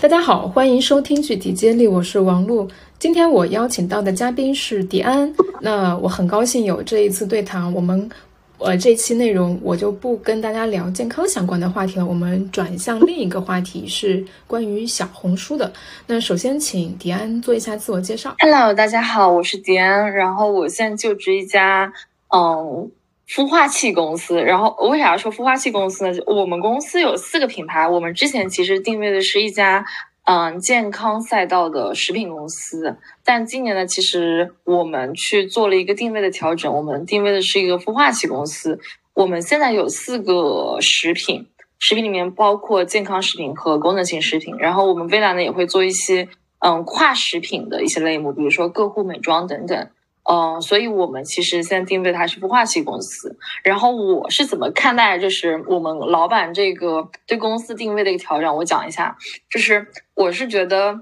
大家好，欢迎收听具体接力，我是王璐。今天我邀请到的嘉宾是迪安，那我很高兴有这一次对谈。我们呃这期内容我就不跟大家聊健康相关的话题了，我们转向另一个话题，是关于小红书的。那首先请迪安做一下自我介绍。Hello，大家好，我是迪安，然后我现在就职一家嗯孵化器公司。然后为啥要说孵化器公司呢？我们公司有四个品牌，我们之前其实定位的是一家。嗯，健康赛道的食品公司，但今年呢，其实我们去做了一个定位的调整，我们定位的是一个孵化器公司。我们现在有四个食品，食品里面包括健康食品和功能性食品，然后我们未来呢也会做一些嗯跨食品的一些类目，比如说个护美妆等等。嗯，所以我们其实现在定位它是孵化器公司。然后我是怎么看待，就是我们老板这个对公司定位的一个调整？我讲一下，就是我是觉得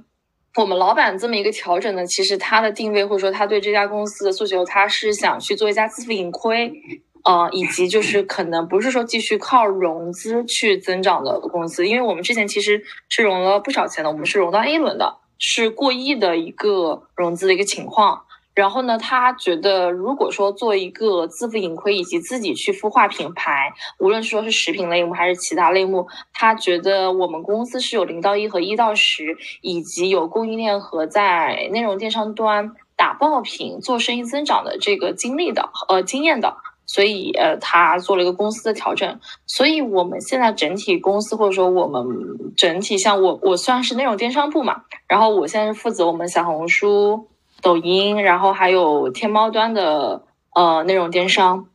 我们老板这么一个调整呢，其实他的定位或者说他对这家公司的诉求，他是想去做一家自负盈亏，呃，以及就是可能不是说继续靠融资去增长的公司，因为我们之前其实是融了不少钱的，我们是融到 A 轮的，是过亿的一个融资的一个情况。然后呢，他觉得如果说做一个自负盈亏以及自己去孵化品牌，无论说是食品类目还是其他类目，他觉得我们公司是有零到一和一到十，以及有供应链和在内容电商端打爆品、做生意增长的这个经历的呃经验的，所以呃他做了一个公司的调整。所以我们现在整体公司或者说我们整体像我我算是内容电商部嘛，然后我现在是负责我们小红书。抖音，然后还有天猫端的呃内容电商，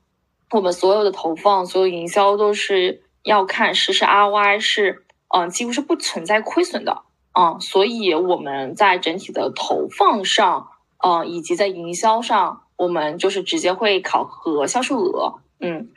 我们所有的投放、所有营销都是要看实时 ROI，是嗯几乎是不存在亏损的。嗯，所以我们在整体的投放上，嗯以及在营销上，我们就是直接会考核销售额，嗯，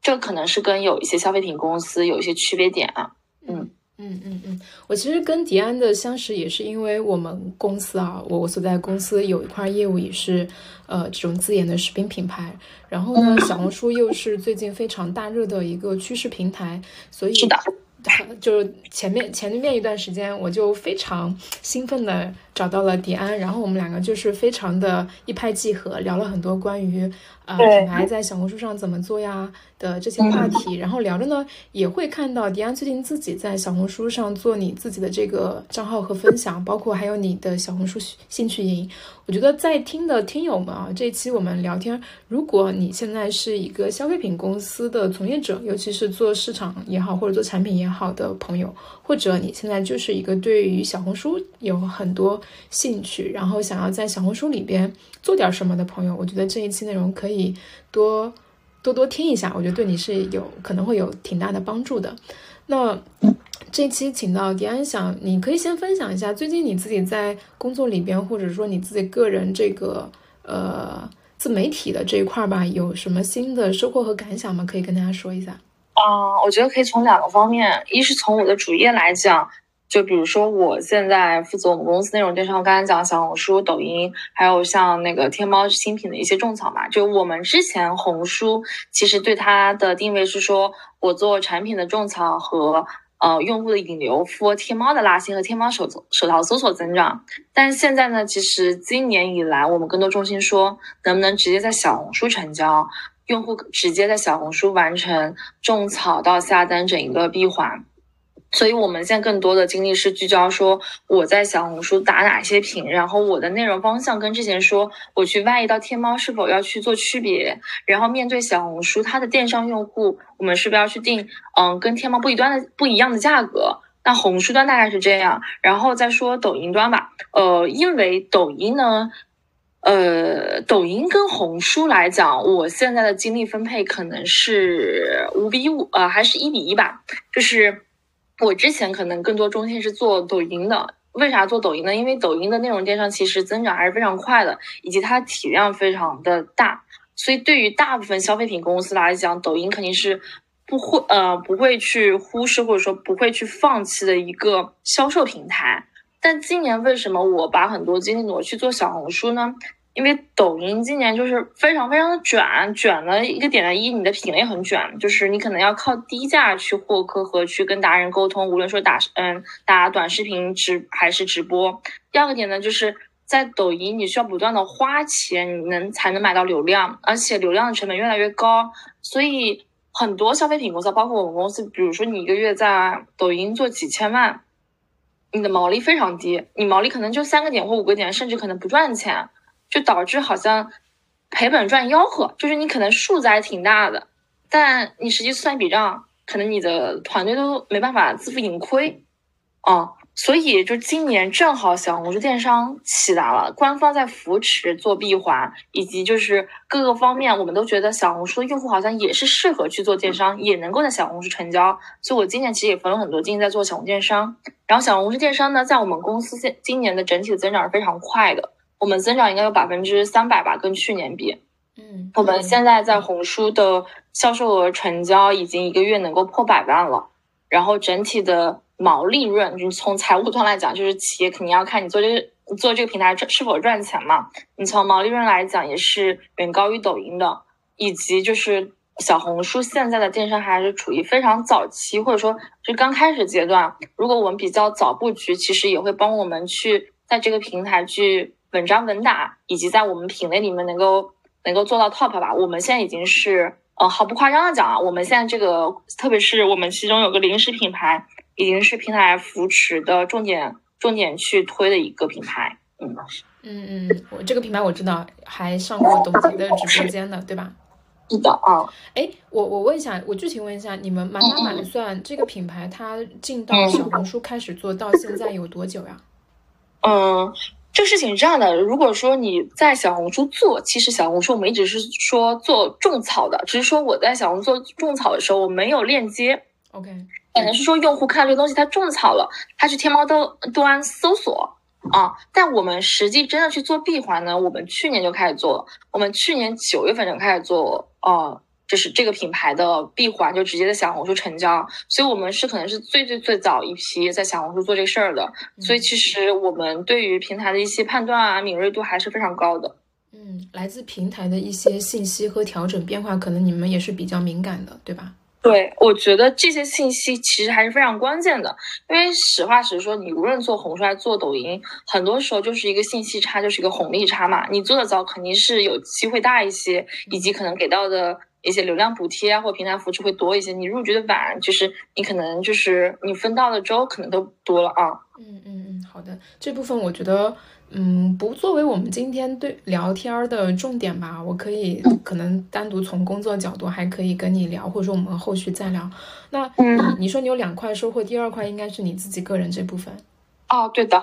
这可能是跟有一些消费品公司有一些区别点啊，嗯。嗯嗯嗯，我其实跟迪安的相识也是因为我们公司啊，我我所在公司有一块业务也是呃这种自研的食品品牌，然后呢，小红书又是最近非常大热的一个趋势平台，所以是的，就是前面前面一段时间我就非常兴奋的找到了迪安，然后我们两个就是非常的一拍即合，聊了很多关于呃品牌在小红书上怎么做呀。的这些话题，然后聊着呢，也会看到迪安最近自己在小红书上做你自己的这个账号和分享，包括还有你的小红书兴趣营。我觉得在听的听友们啊，这一期我们聊天，如果你现在是一个消费品公司的从业者，尤其是做市场也好，或者做产品也好的朋友，或者你现在就是一个对于小红书有很多兴趣，然后想要在小红书里边做点什么的朋友，我觉得这一期内容可以多。多多听一下，我觉得对你是有可能会有挺大的帮助的。那这期请到迪安，想你可以先分享一下最近你自己在工作里边，或者说你自己个人这个呃自媒体的这一块吧，有什么新的收获和感想吗？可以跟大家说一下。啊，我觉得可以从两个方面，一是从我的主业来讲。就比如说，我现在负责我们公司内容电商，我刚才讲小红书、抖音，还有像那个天猫新品的一些种草嘛。就我们之前红书其实对它的定位是说，我做产品的种草和呃用户的引流，for 天猫的拉新和天猫手手淘搜索增长。但是现在呢，其实今年以来，我们更多重心说，能不能直接在小红书成交，用户直接在小红书完成种草到下单整一个闭环。所以，我们现在更多的精力是聚焦说我在小红书打哪些品，然后我的内容方向跟之前说我去外移到天猫是否要去做区别，然后面对小红书它的电商用户，我们是不是要去定嗯跟天猫不一端的不一样的价格？那红书端大概是这样，然后再说抖音端吧。呃，因为抖音呢，呃，抖音跟红书来讲，我现在的精力分配可能是五比五，呃，还是一比一吧，就是。我之前可能更多中心是做抖音的，为啥做抖音呢？因为抖音的内容电商其实增长还是非常快的，以及它体量非常的大，所以对于大部分消费品公司来讲，抖音肯定是不会呃不会去忽视或者说不会去放弃的一个销售平台。但今年为什么我把很多精力挪去做小红书呢？因为抖音今年就是非常非常的卷，卷的一个点在一，你的品类很卷，就是你可能要靠低价去获客和去跟达人沟通，无论说打嗯打短视频直还是直播。第二个点呢，就是在抖音你需要不断的花钱，你能才能买到流量，而且流量的成本越来越高，所以很多消费品公司，包括我们公司，比如说你一个月在抖音做几千万。你的毛利非常低，你毛利可能就三个点或五个点，甚至可能不赚钱，就导致好像赔本赚吆喝。就是你可能数字还挺大的，但你实际算一笔账，可能你的团队都没办法自负盈亏，啊。所以，就今年正好小红书电商起来了，官方在扶持做闭环，以及就是各个方面，我们都觉得小红书的用户好像也是适合去做电商，也能够在小红书成交。所以我今年其实也分了很多精力在做小红电商。然后小红书电商呢，在我们公司现今年的整体的增长是非常快的，我们增长应该有百分之三百吧，跟去年比。嗯，我们现在在红书的销售额成交已经一个月能够破百万了，然后整体的。毛利润，就是从财务端来讲，就是企业肯定要看你做这个做这个平台赚是否赚钱嘛。你从毛利润来讲，也是远高于抖音的，以及就是小红书现在的电商还是处于非常早期，或者说是刚开始阶段。如果我们比较早布局，其实也会帮我们去在这个平台去稳扎稳打，以及在我们品类里面能够能够做到 top 吧。我们现在已经是，呃，毫不夸张的讲啊，我们现在这个，特别是我们其中有个零食品牌。已经是平台扶持的重点，重点去推的一个品牌。嗯嗯嗯，我这个品牌我知道，还上过董洁的直播间的，对吧？是的啊。哎，我我问一下，我具体问一下，你们满打满算这个品牌它进到小红书开始做到现在有多久呀？嗯，这个事情是这样的，如果说你在小红书做，其实小红书我们一直是说做种草的，只是说我在小红书做种草的时候，我没有链接。OK。可能是说用户看到这个东西，他种草了，他去天猫端端搜索啊。但我们实际真的去做闭环呢？我们去年就开始做了，我们去年九月份就开始做，哦，就是这个品牌的闭环就直接在小红书成交。所以我们是可能是最最最早一批在小红书做这事儿的。所以其实我们对于平台的一些判断啊，敏锐度还是非常高的。嗯，来自平台的一些信息和调整变化，可能你们也是比较敏感的，对吧？对，我觉得这些信息其实还是非常关键的，因为实话实说，你无论做红书还是做抖音，很多时候就是一个信息差，就是一个红利差嘛。你做的早，肯定是有机会大一些，以及可能给到的一些流量补贴啊，或平台扶持会多一些。你入局的晚，就是你可能就是你分到的周可能都多了啊。嗯嗯嗯，好的，这部分我觉得。嗯，不作为我们今天对聊天的重点吧，我可以可能单独从工作角度还可以跟你聊，或者说我们后续再聊。那你你说你有两块收获，第二块应该是你自己个人这部分。哦，对的，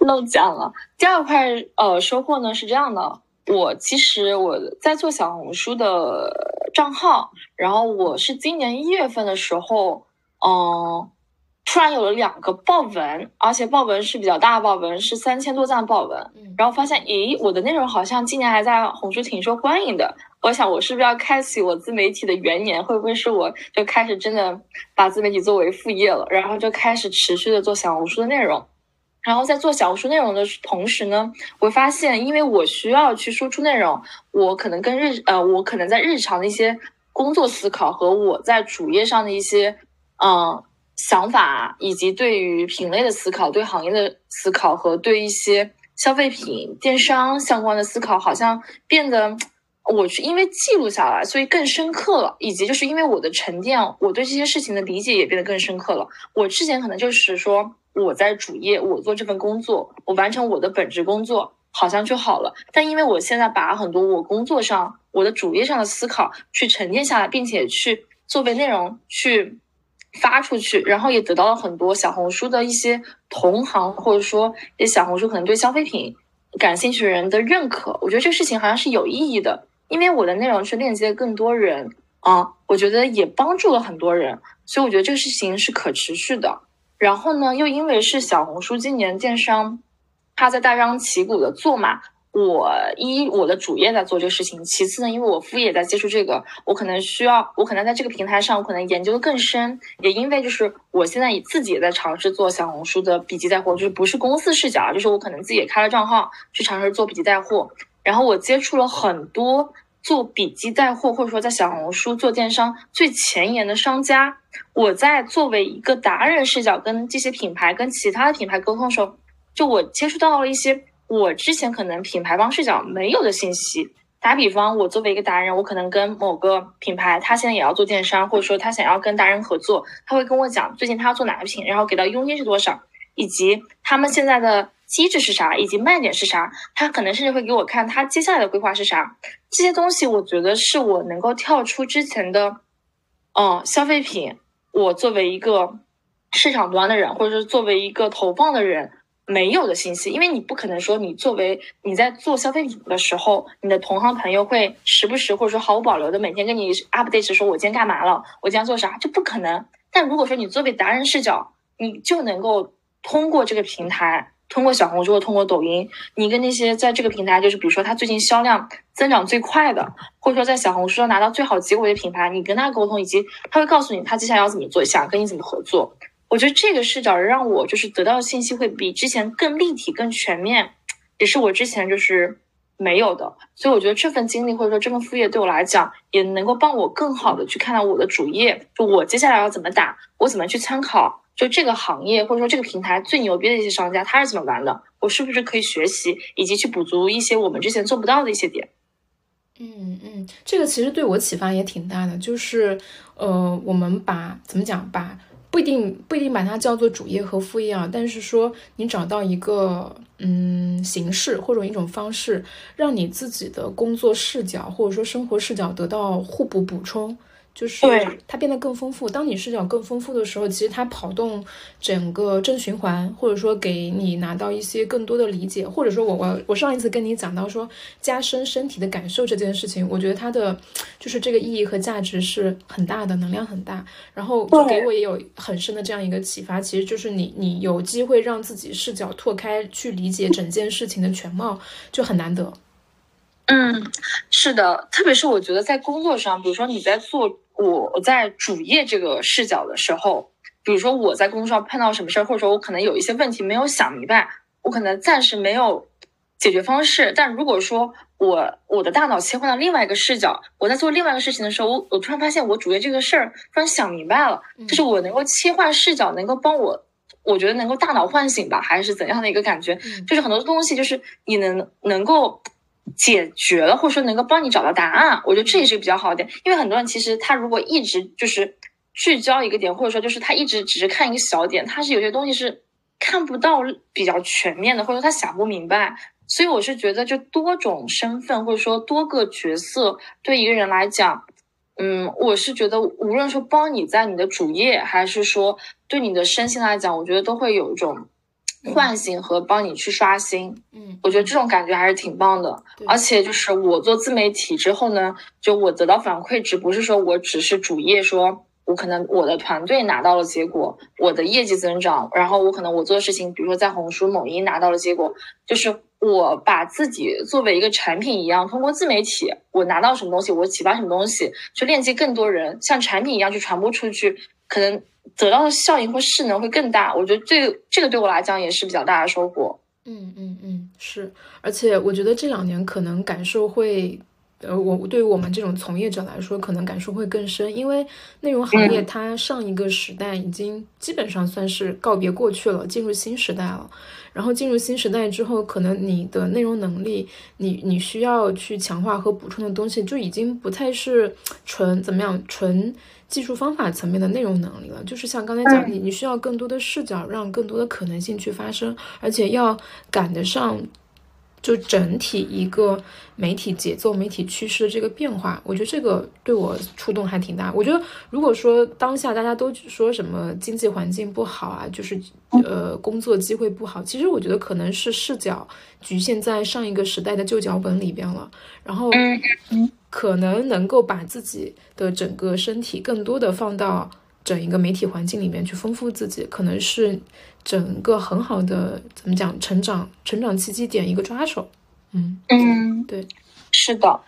漏讲了。第二块呃收获呢是这样的，我其实我在做小红书的账号，然后我是今年一月份的时候，嗯。突然有了两个爆文，而且爆文是比较大的爆文，是三千多赞爆文。然后发现，咦，我的内容好像今年还在红书挺受欢迎的。我想，我是不是要开启我自媒体的元年？会不会是我就开始真的把自媒体作为副业了？然后就开始持续的做小红书的内容。然后在做小红书内容的同时呢，我会发现，因为我需要去输出内容，我可能跟日呃，我可能在日常的一些工作思考和我在主页上的一些嗯。想法以及对于品类的思考、对行业的思考和对一些消费品电商相关的思考，好像变得我去因为记录下来，所以更深刻了。以及就是因为我的沉淀，我对这些事情的理解也变得更深刻了。我之前可能就是说我在主业，我做这份工作，我完成我的本职工作，好像就好了。但因为我现在把很多我工作上、我的主业上的思考去沉淀下来，并且去作为内容去。发出去，然后也得到了很多小红书的一些同行，或者说小红书可能对消费品感兴趣的人的认可。我觉得这个事情好像是有意义的，因为我的内容去链接更多人啊，我觉得也帮助了很多人，所以我觉得这个事情是可持续的。然后呢，又因为是小红书今年电商，它在大张旗鼓的做嘛。我一我的主业在做这个事情，其次呢，因为我副业在接触这个，我可能需要，我可能在这个平台上，我可能研究的更深。也因为就是我现在自己也在尝试做小红书的笔记带货，就是不是公司视角，就是我可能自己也开了账号去尝试做笔记带货。然后我接触了很多做笔记带货或者说在小红书做电商最前沿的商家。我在作为一个达人视角跟这些品牌跟其他的品牌沟通的时候，就我接触到了一些我之前可能品牌方视角没有的信息。打比方，我作为一个达人，我可能跟某个品牌，他现在也要做电商，或者说他想要跟达人合作，他会跟我讲最近他要做哪个品，然后给到佣金是多少，以及他们现在的机制是啥，以及卖点是啥，他可能甚至会给我看他接下来的规划是啥。这些东西，我觉得是我能够跳出之前的，嗯，消费品，我作为一个市场端的人，或者是作为一个投放的人。没有的信息，因为你不可能说你作为你在做消费品的时候，你的同行朋友会时不时或者说毫无保留的每天跟你 update 说，我今天干嘛了，我今天做啥，就不可能。但如果说你作为达人视角，你就能够通过这个平台，通过小红书或，通过抖音，你跟那些在这个平台，就是比如说他最近销量增长最快的，或者说在小红书上拿到最好结果的品牌，你跟他沟通，以及他会告诉你他接下来要怎么做，想跟你怎么合作。我觉得这个视角让我就是得到的信息会比之前更立体、更全面，也是我之前就是没有的。所以我觉得这份经历或者说这份副业对我来讲，也能够帮我更好的去看到我的主业，就我接下来要怎么打，我怎么去参考，就这个行业或者说这个平台最牛逼的一些商家他是怎么玩的，我是不是可以学习，以及去补足一些我们之前做不到的一些点。嗯嗯，这个其实对我启发也挺大的，就是呃，我们把怎么讲把。不一定不一定把它叫做主业和副业啊，但是说你找到一个嗯形式或者一种方式，让你自己的工作视角或者说生活视角得到互补补充。就是它变得更丰富。当你视角更丰富的时候，其实它跑动整个正循环，或者说给你拿到一些更多的理解，或者说我我我上一次跟你讲到说加深身体的感受这件事情，我觉得它的就是这个意义和价值是很大的，能量很大。然后就给我也有很深的这样一个启发，其实就是你你有机会让自己视角拓开，去理解整件事情的全貌，就很难得。嗯，是的，特别是我觉得在工作上，比如说你在做。我在主业这个视角的时候，比如说我在工作上碰到什么事儿，或者说我可能有一些问题没有想明白，我可能暂时没有解决方式。但如果说我我的大脑切换到另外一个视角，我在做另外一个事情的时候，我我突然发现我主业这个事儿突然想明白了，就是我能够切换视角，能够帮我，我觉得能够大脑唤醒吧，还是怎样的一个感觉？就是很多东西，就是你能能够。解决了，或者说能够帮你找到答案，我觉得这也是比较好的点。因为很多人其实他如果一直就是聚焦一个点，或者说就是他一直只是看一个小点，他是有些东西是看不到比较全面的，或者说他想不明白。所以我是觉得，就多种身份或者说多个角色对一个人来讲，嗯，我是觉得无论说帮你在你的主业，还是说对你的身心来讲，我觉得都会有一种。唤醒和帮你去刷新，嗯，我觉得这种感觉还是挺棒的。而且就是我做自媒体之后呢，就我得到反馈，只不是说我只是主业，说我可能我的团队拿到了结果，我的业绩增长，然后我可能我做的事情，比如说在红书、某音拿到了结果，就是我把自己作为一个产品一样，通过自媒体，我拿到什么东西，我启发什么东西，去链接更多人，像产品一样去传播出去，可能。得到的效应或势能会更大，我觉得这这个对我来讲也是比较大的收获。嗯嗯嗯，是，而且我觉得这两年可能感受会，呃，我对于我们这种从业者来说，可能感受会更深，因为内容行业它上一个时代已经基本上算是告别过去了，进入新时代了。然后进入新时代之后，可能你的内容能力，你你需要去强化和补充的东西，就已经不太是纯怎么样纯。技术方法层面的内容能力了，就是像刚才讲，你你需要更多的视角，让更多的可能性去发生，而且要赶得上，就整体一个媒体节奏、媒体趋势的这个变化。我觉得这个对我触动还挺大。我觉得如果说当下大家都说什么经济环境不好啊，就是呃工作机会不好，其实我觉得可能是视角局限在上一个时代的旧脚本里边了，然后。可能能够把自己的整个身体更多的放到整一个媒体环境里面去丰富自己，可能是整个很好的怎么讲成长成长契机点一个抓手。嗯嗯，对，是的。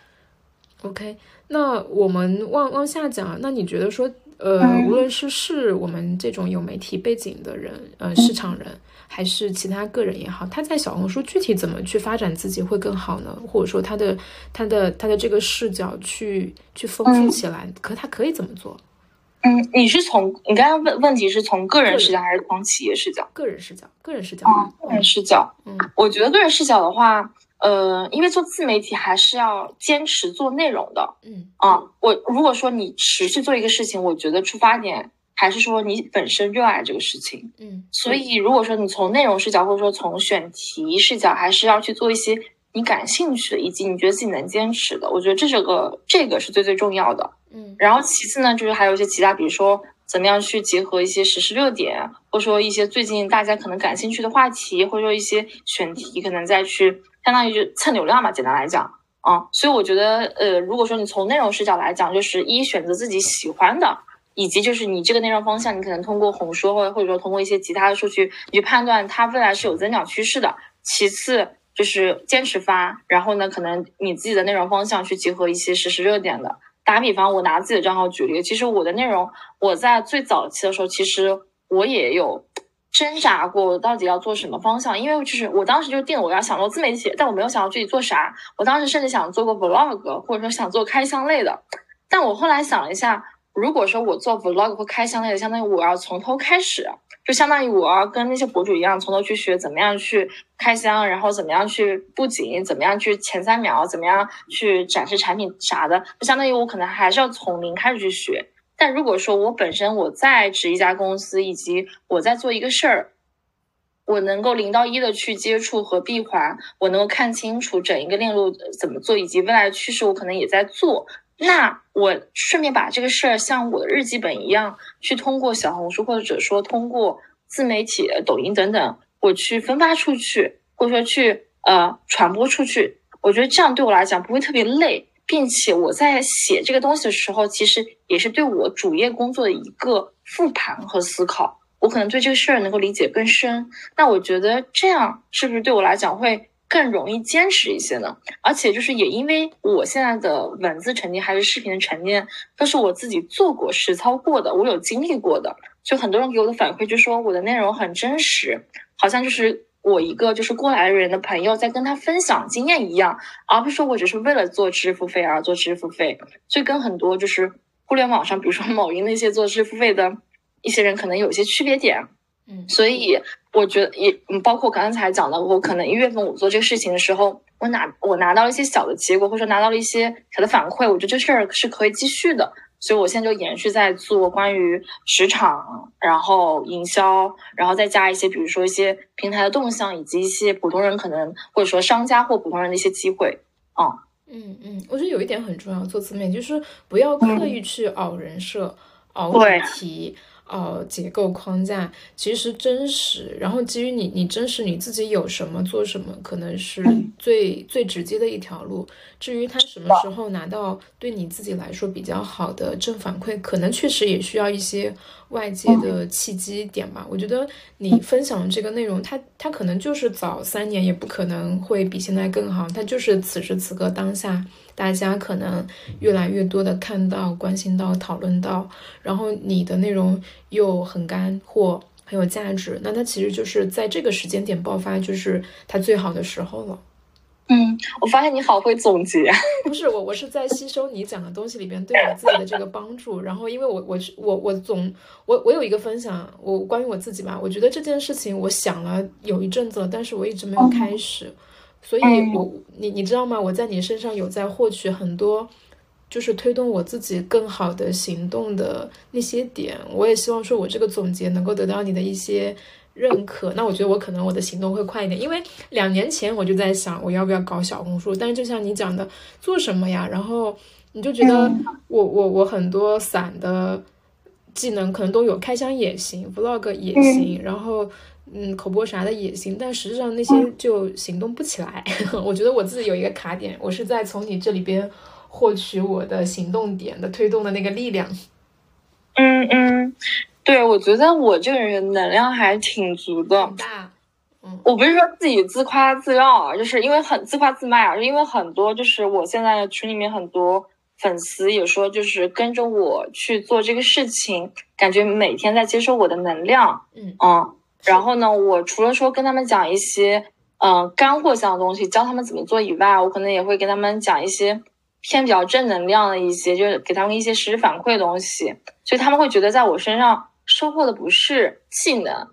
OK，那我们往往下讲，那你觉得说呃，无论是是我们这种有媒体背景的人，呃，市场人，还是其他个人也好，他在小红书具体怎么去发展自己会更好呢？或者说他的他的他的这个视角去去丰富起来，可他可以怎么做？嗯，你是从你刚刚问问题是从个人视角还是从企业视角？个人视角，个人视角。个人视角。嗯，我觉得个人视角的话，呃，因为做自媒体还是要坚持做内容的。嗯啊，我如果说你持续做一个事情，我觉得出发点还是说你本身热爱这个事情。嗯，所以如果说你从内容视角或者说从选题视角，还是要去做一些你感兴趣的，以及你觉得自己能坚持的。我觉得这是个这个是最最重要的。嗯，然后其次呢，就是还有一些其他，比如说怎么样去结合一些时事热点，或者说一些最近大家可能感兴趣的话题，或者说一些选题，可能再去相当于就蹭流量嘛，简单来讲啊。所以我觉得，呃，如果说你从内容视角来讲，就是一选择自己喜欢的，以及就是你这个内容方向，你可能通过红书或者或者说通过一些其他的数据，你去判断它未来是有增长趋势的。其次就是坚持发，然后呢，可能你自己的内容方向去结合一些实时热点的。打比方，我拿自己的账号举例，其实我的内容，我在最早期的时候，其实我也有挣扎过，我到底要做什么方向？因为就是我当时就定我要想做自媒体，但我没有想到具体做啥。我当时甚至想做个 vlog，或者说想做开箱类的。但我后来想了一下，如果说我做 vlog 或开箱类的，相当于我要从头开始。就相当于我要跟那些博主一样，从头去学怎么样去开箱，然后怎么样去布景，怎么样去前三秒，怎么样去展示产品啥的，就相当于我可能还是要从零开始去学。但如果说我本身我在职一家公司，以及我在做一个事儿，我能够零到一的去接触和闭环，我能够看清楚整一个链路怎么做，以及未来的趋势，我可能也在做。那我顺便把这个事儿像我的日记本一样，去通过小红书或者说通过自媒体、抖音等等，我去分发出去，或者说去呃传播出去。我觉得这样对我来讲不会特别累，并且我在写这个东西的时候，其实也是对我主业工作的一个复盘和思考。我可能对这个事儿能够理解更深。那我觉得这样是不是对我来讲会？更容易坚持一些呢，而且就是也因为我现在的文字沉淀还是视频的沉淀，都是我自己做过实操过的，我有经历过的。就很多人给我的反馈就说我的内容很真实，好像就是我一个就是过来人的朋友在跟他分享经验一样，而不是说我只是为了做知识付费而做知识付费。所以跟很多就是互联网上，比如说某音那些做知识付费的一些人，可能有一些区别点。嗯，所以我觉得也，嗯，包括刚才讲的，我可能一月份我做这个事情的时候，我拿我拿到了一些小的结果，或者说拿到了一些小的反馈，我觉得这事儿是可以继续的。所以我现在就延续在做关于市场，然后营销，然后再加一些，比如说一些平台的动向，以及一些普通人可能或者说商家或普通人的一些机会。啊嗯嗯，我觉得有一点很重要，做自媒体就是不要刻意去熬人设、熬话题。呃，结构框架其实真实，然后基于你，你真实你自己有什么做什么，可能是最最直接的一条路。至于他什么时候拿到对你自己来说比较好的正反馈，可能确实也需要一些外界的契机点吧。我觉得你分享的这个内容，它它可能就是早三年也不可能会比现在更好，它就是此时此刻当下。大家可能越来越多的看到、关心到、讨论到，然后你的内容又很干货、很有价值，那它其实就是在这个时间点爆发，就是它最好的时候了。嗯，我发现你好会总结。不是我，我是在吸收你讲的东西里边对我自己的这个帮助。然后，因为我我我我总我我有一个分享，我关于我自己吧，我觉得这件事情我想了有一阵子了，但是我一直没有开始。所以，我你你知道吗？我在你身上有在获取很多，就是推动我自己更好的行动的那些点。我也希望说，我这个总结能够得到你的一些认可。那我觉得我可能我的行动会快一点，因为两年前我就在想我要不要搞小红书，但是就像你讲的，做什么呀？然后你就觉得我我我很多散的技能可能都有，开箱也行，vlog 也行，然后。嗯，口播啥的也行，但实际上那些就行动不起来。我觉得我自己有一个卡点，我是在从你这里边获取我的行动点的推动的那个力量。嗯嗯，对，我觉得我这个人能量还挺足的。大。嗯，我不是说自己自夸自傲啊，就是因为很自夸自卖啊，因为很多就是我现在群里面很多粉丝也说，就是跟着我去做这个事情，感觉每天在接受我的能量，嗯嗯。然后呢，我除了说跟他们讲一些嗯干货向的东西，教他们怎么做以外，我可能也会跟他们讲一些偏比较正能量的一些，就是给他们一些实时反馈的东西，所以他们会觉得在我身上收获的不是技能，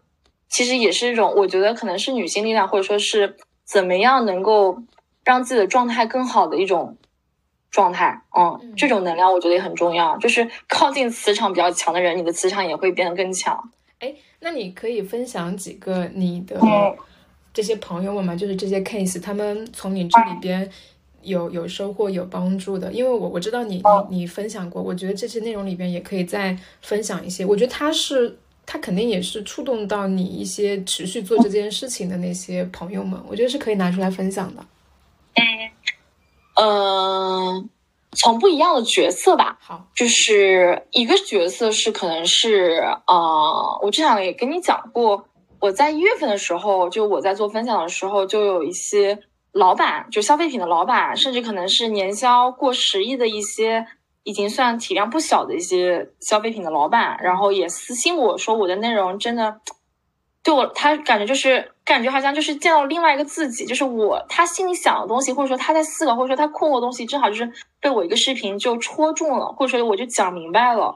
其实也是一种我觉得可能是女性力量，或者说是怎么样能够让自己的状态更好的一种。状态，嗯，这种能量我觉得也很重要。就是靠近磁场比较强的人，你的磁场也会变得更强。哎，那你可以分享几个你的这些朋友们吗？就是这些 case，他们从你这里边有有收获、有帮助的。因为我我知道你你你分享过，我觉得这些内容里边也可以再分享一些。我觉得他是他肯定也是触动到你一些持续做这件事情的那些朋友们，我觉得是可以拿出来分享的。嗯。嗯，从不一样的角色吧。好，就是一个角色是可能是呃，我之前也跟你讲过，我在一月份的时候，就我在做分享的时候，就有一些老板，就消费品的老板，甚至可能是年销过十亿的一些，已经算体量不小的一些消费品的老板，然后也私信我说我的内容真的。对我，他感觉就是感觉好像就是见到另外一个自己，就是我他心里想的东西，或者说他在思考，或者说他困惑的东西，正好就是被我一个视频就戳中了，或者说我就讲明白了。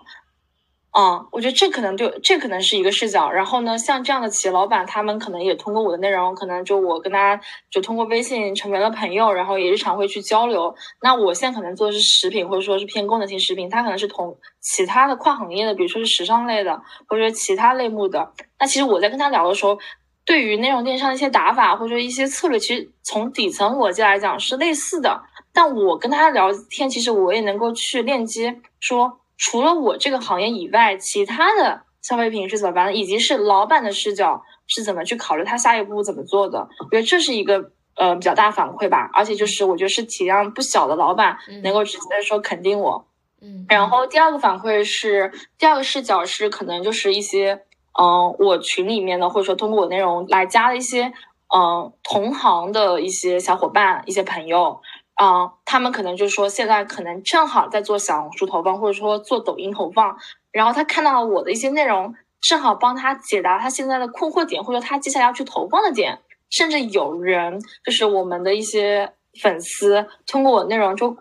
嗯，我觉得这可能就这可能是一个视角。然后呢，像这样的企业老板，他们可能也通过我的内容，可能就我跟他就通过微信成为了朋友，然后也日常会去交流。那我现在可能做的是食品，或者说是偏功能性食品，他可能是同其他的跨行业的，比如说是时尚类的，或者说其他类目的。那其实我在跟他聊的时候，对于内容电商的一些打法或者一些策略，其实从底层逻辑来讲是类似的。但我跟他聊天，其实我也能够去链接说。除了我这个行业以外，其他的消费品是怎么办的，以及是老板的视角是怎么去考虑他下一步怎么做的？我觉得这是一个呃比较大反馈吧，而且就是我觉得是体量不小的老板能够直接说肯定我。嗯，然后第二个反馈是第二个视角是可能就是一些嗯我群里面的或者说通过我内容来加的一些嗯同行的一些小伙伴一些朋友。啊，他们可能就是说，现在可能正好在做小红书投放，或者说做抖音投放，然后他看到了我的一些内容，正好帮他解答他现在的困惑点，或者他接下来要去投放的点，甚至有人就是我们的一些粉丝，通过我的内容就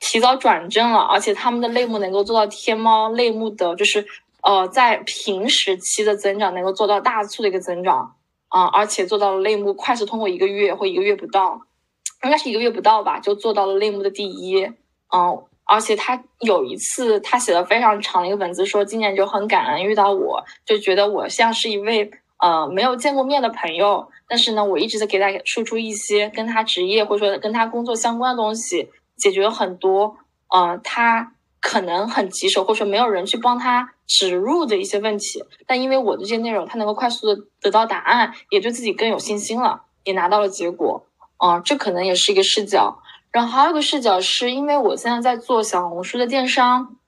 提早转正了，而且他们的类目能够做到天猫类目的，就是呃在平时期的增长能够做到大促的一个增长啊，而且做到了类目快速通过一个月或一个月不到。应该是一个月不到吧，就做到了类目的第一。嗯，而且他有一次他写了非常长的一个文字，说今年就很感恩遇到我，就觉得我像是一位呃没有见过面的朋友，但是呢，我一直在给他输出一些跟他职业或者说跟他工作相关的东西，解决了很多呃他可能很棘手或者说没有人去帮他植入的一些问题。但因为我的这些内容，他能够快速的得到答案，也对自己更有信心了，也拿到了结果。啊，这可能也是一个视角，然后还有一个视角是因为我现在在做小红书的电商，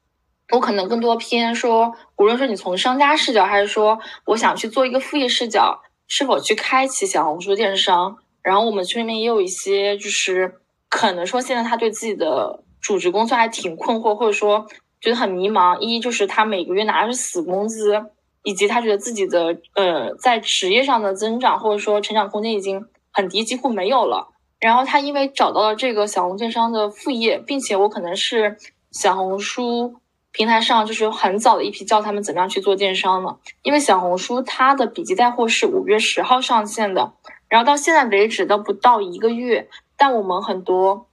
我可能更多偏说，无论说你从商家视角，还是说我想去做一个副业视角，是否去开启小红书电商？然后我们群里面也有一些，就是可能说现在他对自己的主职工作还挺困惑，或者说觉得很迷茫。一就是他每个月拿的是死工资，以及他觉得自己的呃在职业上的增长或者说成长空间已经。很低，几乎没有了。然后他因为找到了这个小红电商的副业，并且我可能是小红书平台上就是很早的一批教他们怎么样去做电商的。因为小红书它的笔记带货是五月十号上线的，然后到现在为止都不到一个月。但我们很多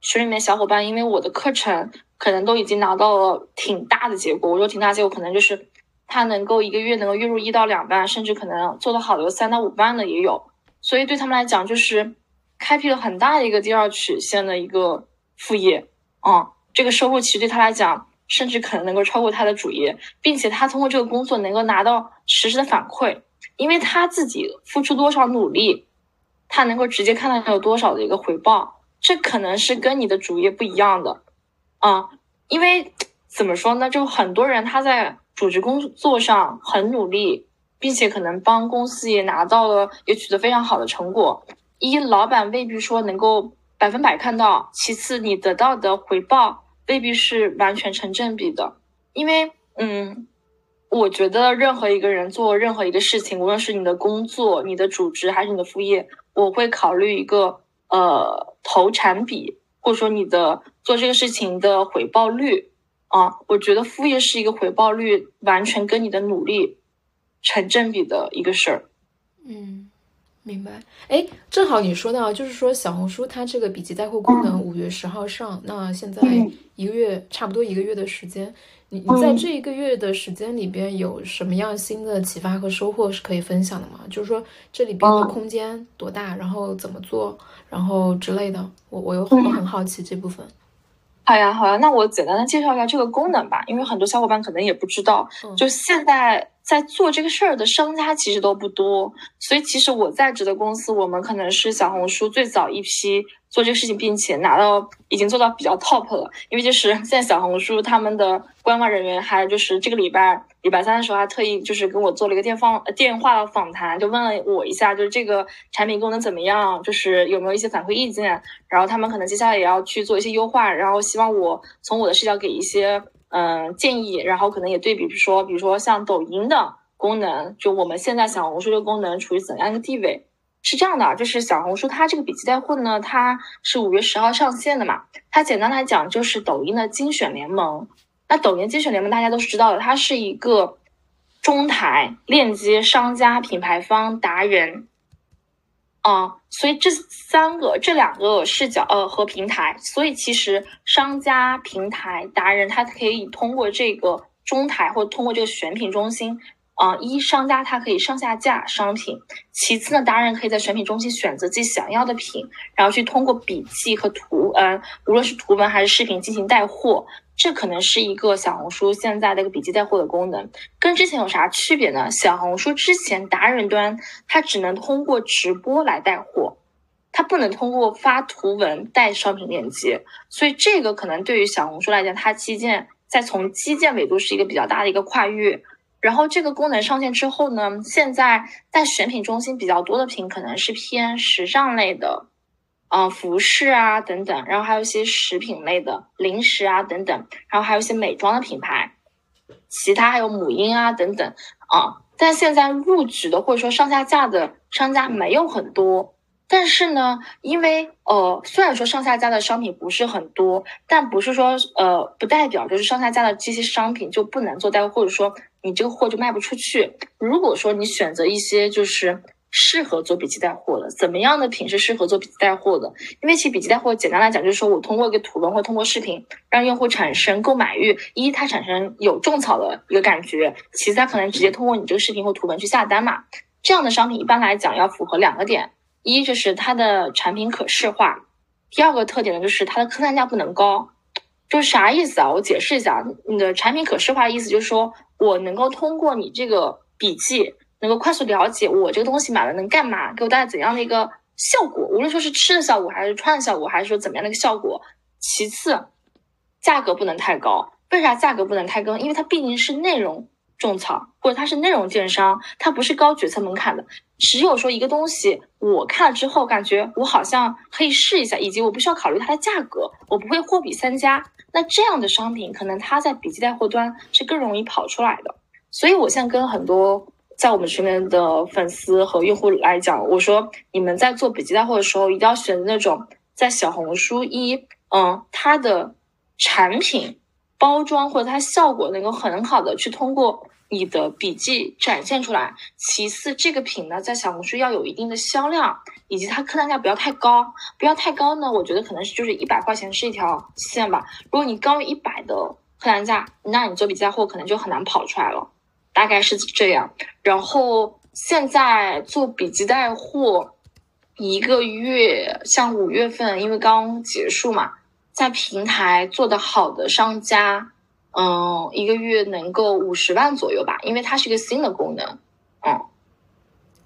群里面小伙伴，因为我的课程可能都已经拿到了挺大的结果。我说挺大结果，可能就是他能够一个月能够月入一到两万，甚至可能做得好的有三到五万的也有。所以对他们来讲，就是开辟了很大的一个第二曲线的一个副业，啊，这个收入其实对他来讲，甚至可能能够超过他的主业，并且他通过这个工作能够拿到实时的反馈，因为他自己付出多少努力，他能够直接看到有多少的一个回报，这可能是跟你的主业不一样的，啊，因为怎么说呢，就很多人他在主职工作上很努力。并且可能帮公司也拿到了，也取得非常好的成果。一，老板未必说能够百分百看到；其次，你得到的回报未必是完全成正比的，因为嗯，我觉得任何一个人做任何一个事情，无论是你的工作、你的主职还是你的副业，我会考虑一个呃投产比，或者说你的做这个事情的回报率啊，我觉得副业是一个回报率完全跟你的努力成正比的一个事儿。嗯。明白，哎，正好你说到，就是说小红书它这个笔记带货功能五月十号上，那现在一个月差不多一个月的时间，你你在这一个月的时间里边有什么样新的启发和收获是可以分享的吗？就是说这里边的空间多大，然后怎么做，然后之类的，我我有我很好奇这部分。好呀，好呀，那我简单的介绍一下这个功能吧，因为很多小伙伴可能也不知道，就现在。在做这个事儿的商家其实都不多，所以其实我在职的公司，我们可能是小红书最早一批做这个事情，并且拿到已经做到比较 top 了。因为就是现在小红书他们的官方人员还就是这个礼拜礼拜三的时候还特意就是跟我做了一个电访电话访谈，就问了我一下，就是这个产品功能怎么样，就是有没有一些反馈意见。然后他们可能接下来也要去做一些优化，然后希望我从我的视角给一些。嗯，建议，然后可能也对比，比如说，比如说像抖音的功能，就我们现在小红书这个功能处于怎样一个地位？是这样的，就是小红书它这个笔记带货呢，它是五月十号上线的嘛。它简单来讲就是抖音的精选联盟。那抖音精选联盟大家都是知道的，它是一个中台链接商家、品牌方、达人。啊，所以这三个、这两个视角，呃，和平台，所以其实商家、平台、达人，他可以通过这个中台，或通过这个选品中心，啊，一商家他可以上下架商品，其次呢，达人可以在选品中心选择自己想要的品，然后去通过笔记和图，嗯，无论是图文还是视频进行带货。这可能是一个小红书现在的一个笔记带货的功能，跟之前有啥区别呢？小红书之前达人端它只能通过直播来带货，它不能通过发图文带商品链接，所以这个可能对于小红书来讲，它基建在从基建维度是一个比较大的一个跨越。然后这个功能上线之后呢，现在在选品中心比较多的品可能是偏时尚类的。嗯，服饰啊等等，然后还有一些食品类的零食啊等等，然后还有一些美妆的品牌，其他还有母婴啊等等啊。但现在入局的或者说上下架的商家没有很多，但是呢，因为呃，虽然说上下架的商品不是很多，但不是说呃不代表就是上下架的这些商品就不能做代货，或者说你这个货就卖不出去。如果说你选择一些就是。适合做笔记带货的，怎么样的品是适合做笔记带货的？因为其实笔记带货简单来讲，就是说我通过一个图文或通过视频，让用户产生购买欲。一，它产生有种草的一个感觉；其次，它可能直接通过你这个视频或图文去下单嘛。这样的商品一般来讲要符合两个点：一就是它的产品可视化；第二个特点呢，就是它的客单价不能高。就是啥意思啊？我解释一下，你的产品可视化的意思就是说我能够通过你这个笔记。能够快速了解我这个东西买了能干嘛，给我带来怎样的一个效果，无论说是吃的效果，还是穿的效果，还是说怎么样的一个效果。其次，价格不能太高。为啥价格不能太高？因为它毕竟是内容种草，或者它是内容电商，它不是高决策门槛的。只有说一个东西，我看了之后感觉我好像可以试一下，以及我不需要考虑它的价格，我不会货比三家。那这样的商品，可能它在笔记带货端是更容易跑出来的。所以我现在跟很多。在我们群里面的粉丝和用户来讲，我说你们在做笔记带货的时候，一定要选择那种在小红书一，嗯，它的产品包装或者它效果能够很好的去通过你的笔记展现出来。其次，这个品呢，在小红书要有一定的销量，以及它客单价不要太高，不要太高呢，我觉得可能是就是一百块钱是一条线吧。如果你高于一百的客单价，那你做笔记带货可能就很难跑出来了。大概是这样，然后现在做笔记带货，一个月像五月份，因为刚结束嘛，在平台做的好的商家，嗯，一个月能够五十万左右吧，因为它是一个新的功能，嗯。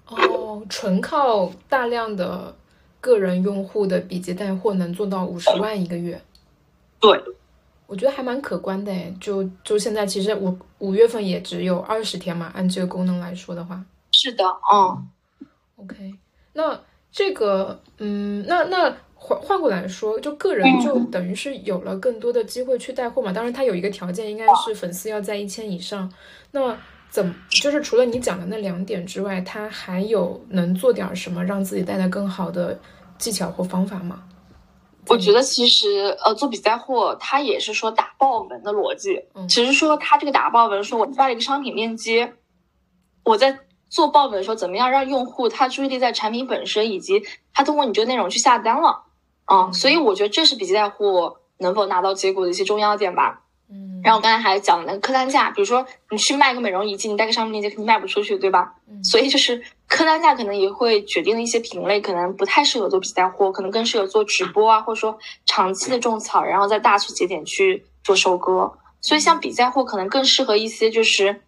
哦，纯靠大量的个人用户的笔记带货能做到五十万一个月？对。我觉得还蛮可观的诶，就就现在其实我五月份也只有二十天嘛，按这个功能来说的话，是的，嗯，OK，那这个，嗯，那那换换过来说，就个人就等于是有了更多的机会去带货嘛。当然，他有一个条件，应该是粉丝要在一千以上。那怎么就是除了你讲的那两点之外，他还有能做点什么让自己带来更好的技巧或方法吗？我觉得其实呃，做比赛货，它也是说打爆文的逻辑，嗯只是说它这个打爆文，说我发了一个商品链接，我在做爆文的时候，怎么样让用户他注意力在产品本身，以及他通过你这个内容去下单了啊？所以我觉得这是笔记带货能否拿到结果的一些重要点吧。嗯，然后我刚才还讲了那个客单价，比如说你去卖个美容仪器，你带个商品链接肯定卖不出去，对吧？嗯，所以就是客单价可能也会决定了一些品类，可能不太适合做笔记带货，可能更适合做直播啊，或者说长期的种草，然后在大促节点去做收割。所以像笔记带货可能更适合一些就是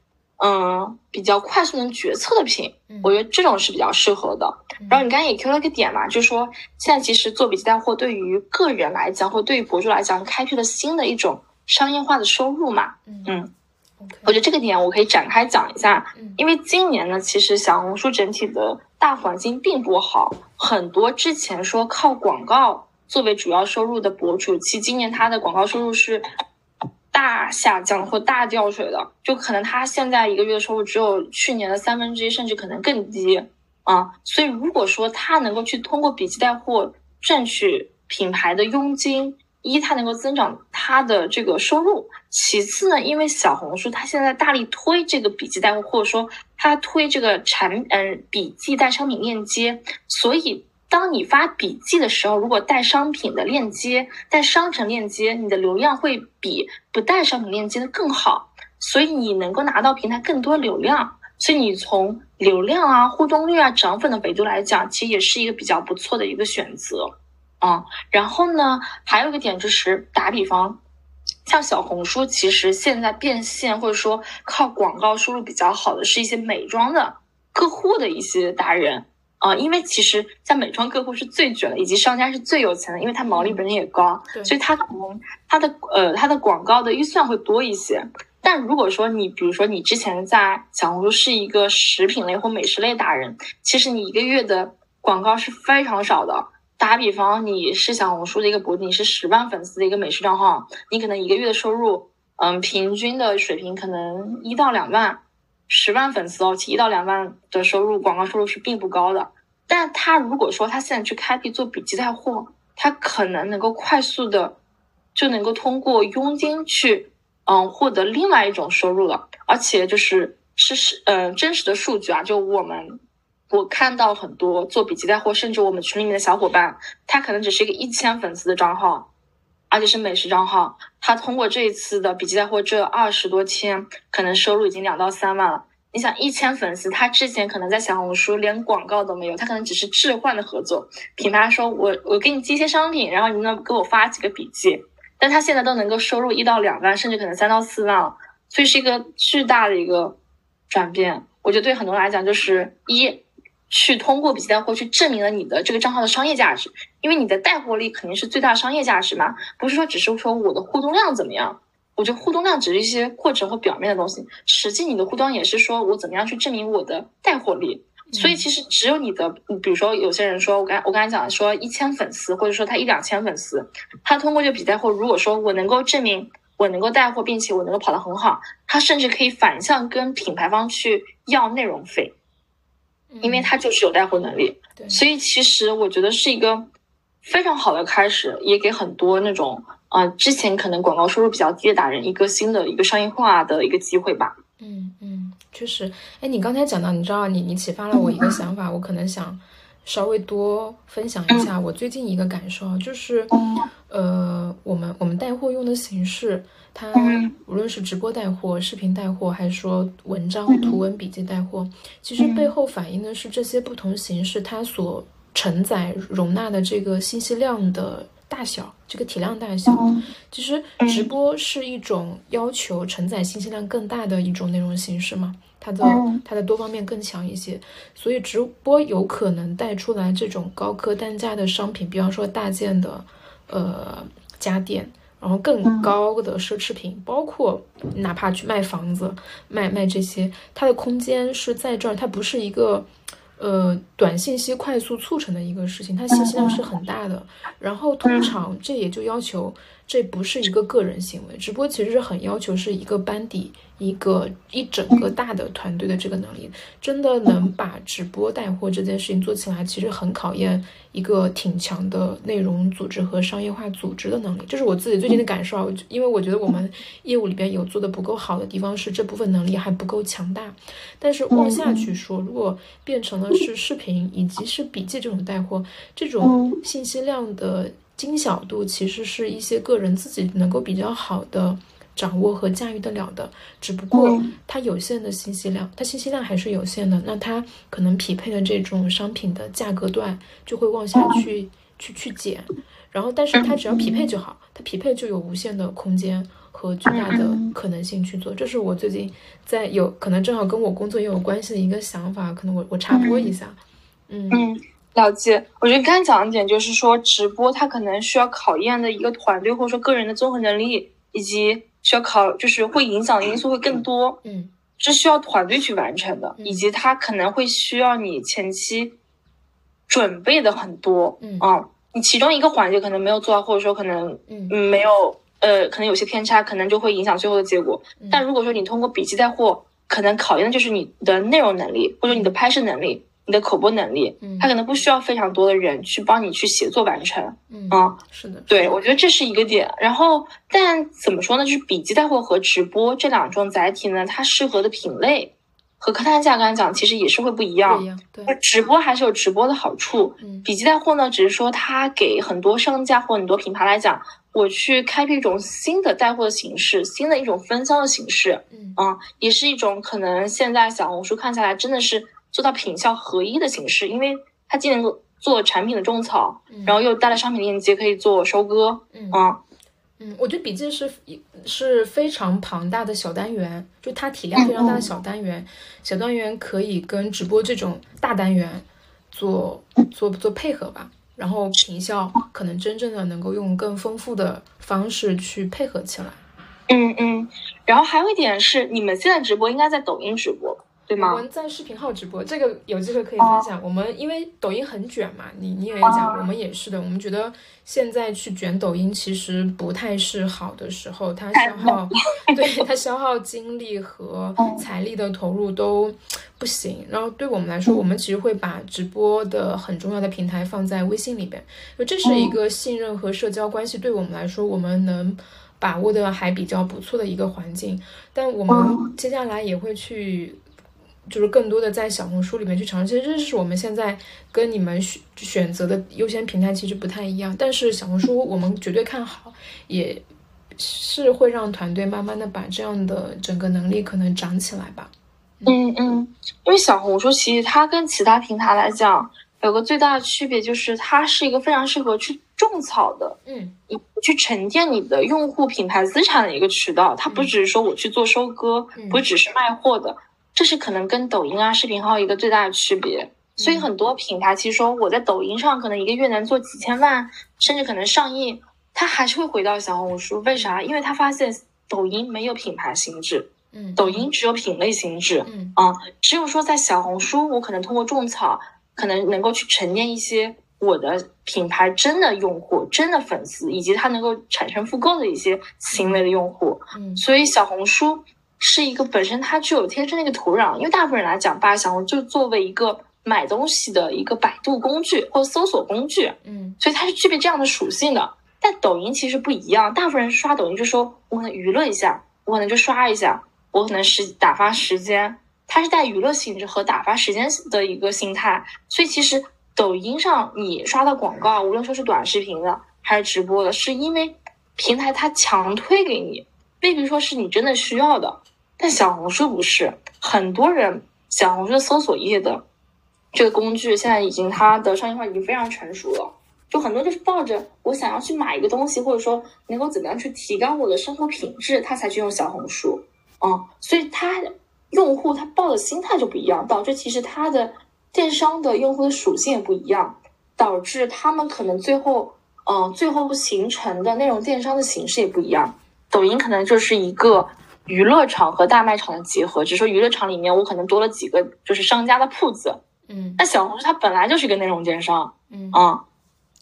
嗯比较快速能决策的品，我觉得这种是比较适合的。然后你刚才也 Q 了个点嘛，就是说现在其实做笔记带货对于个人来讲，或对于博主来讲，开辟了新的一种。商业化的收入嘛，嗯，我觉得这个点我可以展开讲一下，因为今年呢，其实小红书整体的大环境并不好，很多之前说靠广告作为主要收入的博主，其实今年他的广告收入是大下降或大掉水的，就可能他现在一个月的收入只有去年的三分之一，甚至可能更低啊。所以如果说他能够去通过笔记带货赚取品牌的佣金。一，它能够增长它的这个收入；其次呢，因为小红书它现在大力推这个笔记带货，或者说它推这个产嗯笔记带商品链接，所以当你发笔记的时候，如果带商品的链接、带商城链接，你的流量会比不带商品链接的更好，所以你能够拿到平台更多流量。所以你从流量啊、互动率啊、涨粉的维度来讲，其实也是一个比较不错的一个选择。啊，然后呢，还有一个点就是，打比方，像小红书，其实现在变现或者说靠广告收入比较好的是一些美妆的客户的一些达人啊，因为其实像美妆客户是最卷的，以及商家是最有钱的，因为他毛利本身也高，所以他可能他的呃他的广告的预算会多一些。但如果说你比如说你之前在小红书是一个食品类或美食类达人，其实你一个月的广告是非常少的。打比方，你是小红书的一个博主，你是十万粉丝的一个美食账号，你可能一个月的收入，嗯，平均的水平可能一到两万，十万粉丝哦，其一到两万的收入，广告收入是并不高的。但他如果说他现在去开辟做笔记带货，他可能能够快速的就能够通过佣金去，嗯，获得另外一种收入了，而且就是是是，嗯，真实的数据啊，就我们。我看到很多做笔记带货，甚至我们群里面的小伙伴，他可能只是一个一千粉丝的账号，而且是美食账号。他通过这一次的笔记带货，这二十多天，可能收入已经两到三万了。你想，一千粉丝，他之前可能在小红书连广告都没有，他可能只是置换的合作。品牌说我我给你寄一些商品，然后你能给我发几个笔记，但他现在都能够收入一到两万，甚至可能三到四万了，所以是一个巨大的一个转变。我觉得对很多人来讲，就是一。去通过笔记带货去证明了你的这个账号的商业价值，因为你的带货力肯定是最大商业价值嘛，不是说只是说我的互动量怎么样，我觉得互动量只是一些过程或表面的东西，实际你的互动也是说我怎么样去证明我的带货力。所以其实只有你的，比如说有些人说我刚我刚才讲的说一千粉丝，或者说他一两千粉丝，他通过这笔记带货，如果说我能够证明我能够带货，并且我能够跑得很好，他甚至可以反向跟品牌方去要内容费。因为他就是有带货能力，所以其实我觉得是一个非常好的开始，也给很多那种啊之前可能广告收入比较低的达人一个新的一个商业化的一个机会吧。嗯嗯，确实。哎，你刚才讲到，你知道，你你启发了我一个想法，我可能想稍微多分享一下我最近一个感受，就是呃，我们我们带货用的形式。它无论是直播带货、视频带货，还是说文章、图文笔记带货，其实背后反映的是这些不同形式它所承载、容纳的这个信息量的大小，这个体量大小。其实直播是一种要求承载信息量更大的一种内容形式嘛，它的它的多方面更强一些，所以直播有可能带出来这种高客单价的商品，比方说大件的呃家电。然后更高的奢侈品，包括哪怕去卖房子、卖卖这些，它的空间是在这儿，它不是一个，呃，短信息快速促成的一个事情，它信息量是很大的。然后通常这也就要求，这不是一个个人行为，直播其实是很要求是一个班底。一个一整个大的团队的这个能力，真的能把直播带货这件事情做起来，其实很考验一个挺强的内容组织和商业化组织的能力。这是我自己最近的感受啊，因为我觉得我们业务里边有做的不够好的地方，是这部分能力还不够强大。但是往下去说，如果变成了是视频以及是笔记这种带货，这种信息量的精小度，其实是一些个人自己能够比较好的。掌握和驾驭得了的，只不过它有限的信息量，它信息量还是有限的，那它可能匹配的这种商品的价格段就会往下去去去减，然后但是它只要匹配就好，它匹配就有无限的空间和巨大的可能性去做，这是我最近在有可能正好跟我工作也有关系的一个想法，可能我我插播一下，嗯。嗯，了解。我觉得刚才讲的点就是说，直播它可能需要考验的一个团队或者说个人的综合能力以及。需要考，就是会影响的因素会更多，嗯，是需要团队去完成的，以及它可能会需要你前期准备的很多，嗯啊，你其中一个环节可能没有做到，或者说可能嗯没有呃，可能有些偏差，可能就会影响最后的结果。但如果说你通过笔记带货，可能考验的就是你的内容能力，或者你的拍摄能力。你的口播能力，嗯，他可能不需要非常多的人去帮你去协作完成，嗯，是的，对，我觉得这是一个点。然后，但怎么说呢？就是笔记带货和直播这两种载体呢，它适合的品类和客单价，刚才讲其实也是会不一样。不一样，对。直播还是有直播的好处，嗯，笔记带货呢，只是说它给很多商家或很多品牌来讲，我去开辟一种新的带货的形式，新的一种分销的形式，嗯，啊，也是一种可能现在小红书看下来真的是。做到品效合一的形式，因为它既能够做产品的种草，然后又带了商品链接，可以做收割。嗯啊，嗯，我觉得笔记是是非常庞大的小单元，就它体量非常大的小单元，小单元可以跟直播这种大单元做做做配合吧，然后品效可能真正的能够用更丰富的方式去配合起来。嗯嗯，然后还有一点是，你们现在直播应该在抖音直播。我们在视频号直播，这个有机会可以分享。我们因为抖音很卷嘛，你你也讲，我们也是的。我们觉得现在去卷抖音其实不太是好的时候，它消耗，对它消耗精力和财力的投入都不行。然后对我们来说，我们其实会把直播的很重要的平台放在微信里边，就这是一个信任和社交关系，对我们来说，我们能把握的还比较不错的一个环境。但我们接下来也会去。就是更多的在小红书里面去尝试，其实这是我们现在跟你们选选择的优先平台其实不太一样。但是小红书我们绝对看好，也是会让团队慢慢的把这样的整个能力可能长起来吧。嗯嗯，因为小红书其实它跟其他平台来讲有个最大的区别，就是它是一个非常适合去种草的，嗯，你去沉淀你的用户品牌资产的一个渠道。它不只是说我去做收割，不只是卖货的。这是可能跟抖音啊视频号一个最大的区别，所以很多品牌其实说我在抖音上可能一个月能做几千万，甚至可能上亿，他还是会回到小红书。为啥？因为他发现抖音没有品牌心智，嗯，抖音只有品类心智，嗯啊，只有说在小红书，我可能通过种草，可能能够去沉淀一些我的品牌真的用户、真的粉丝，以及他能够产生复购的一些行为的用户，嗯，所以小红书。是一个本身它具有天生的一个土壤，因为大部分人来讲，把小红就作为一个买东西的一个百度工具或搜索工具，嗯，所以它是具备这样的属性的。但抖音其实不一样，大部分人刷抖音就说我可能娱乐一下，我可能就刷一下，我可能是打发时间，它是带娱乐性质和打发时间的一个心态。所以其实抖音上你刷到广告，无论说是短视频的还是直播的，是因为平台它强推给你，未必说是你真的需要的。但小红书不是很多人，小红书搜索页的这个工具现在已经它的商业化已经非常成熟了，就很多就是抱着我想要去买一个东西，或者说能够怎么样去提高我的生活品质，他才去用小红书啊，所以他用户他抱的心态就不一样，导致其实他的电商的用户的属性也不一样，导致他们可能最后嗯最后形成的内容电商的形式也不一样，抖音可能就是一个。娱乐场和大卖场的结合，只是说娱乐场里面我可能多了几个就是商家的铺子。嗯，那小红书它本来就是一个内容电商，嗯。啊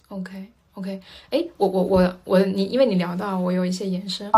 ，OK OK，哎，我我我我你，因为你聊到我有一些延伸，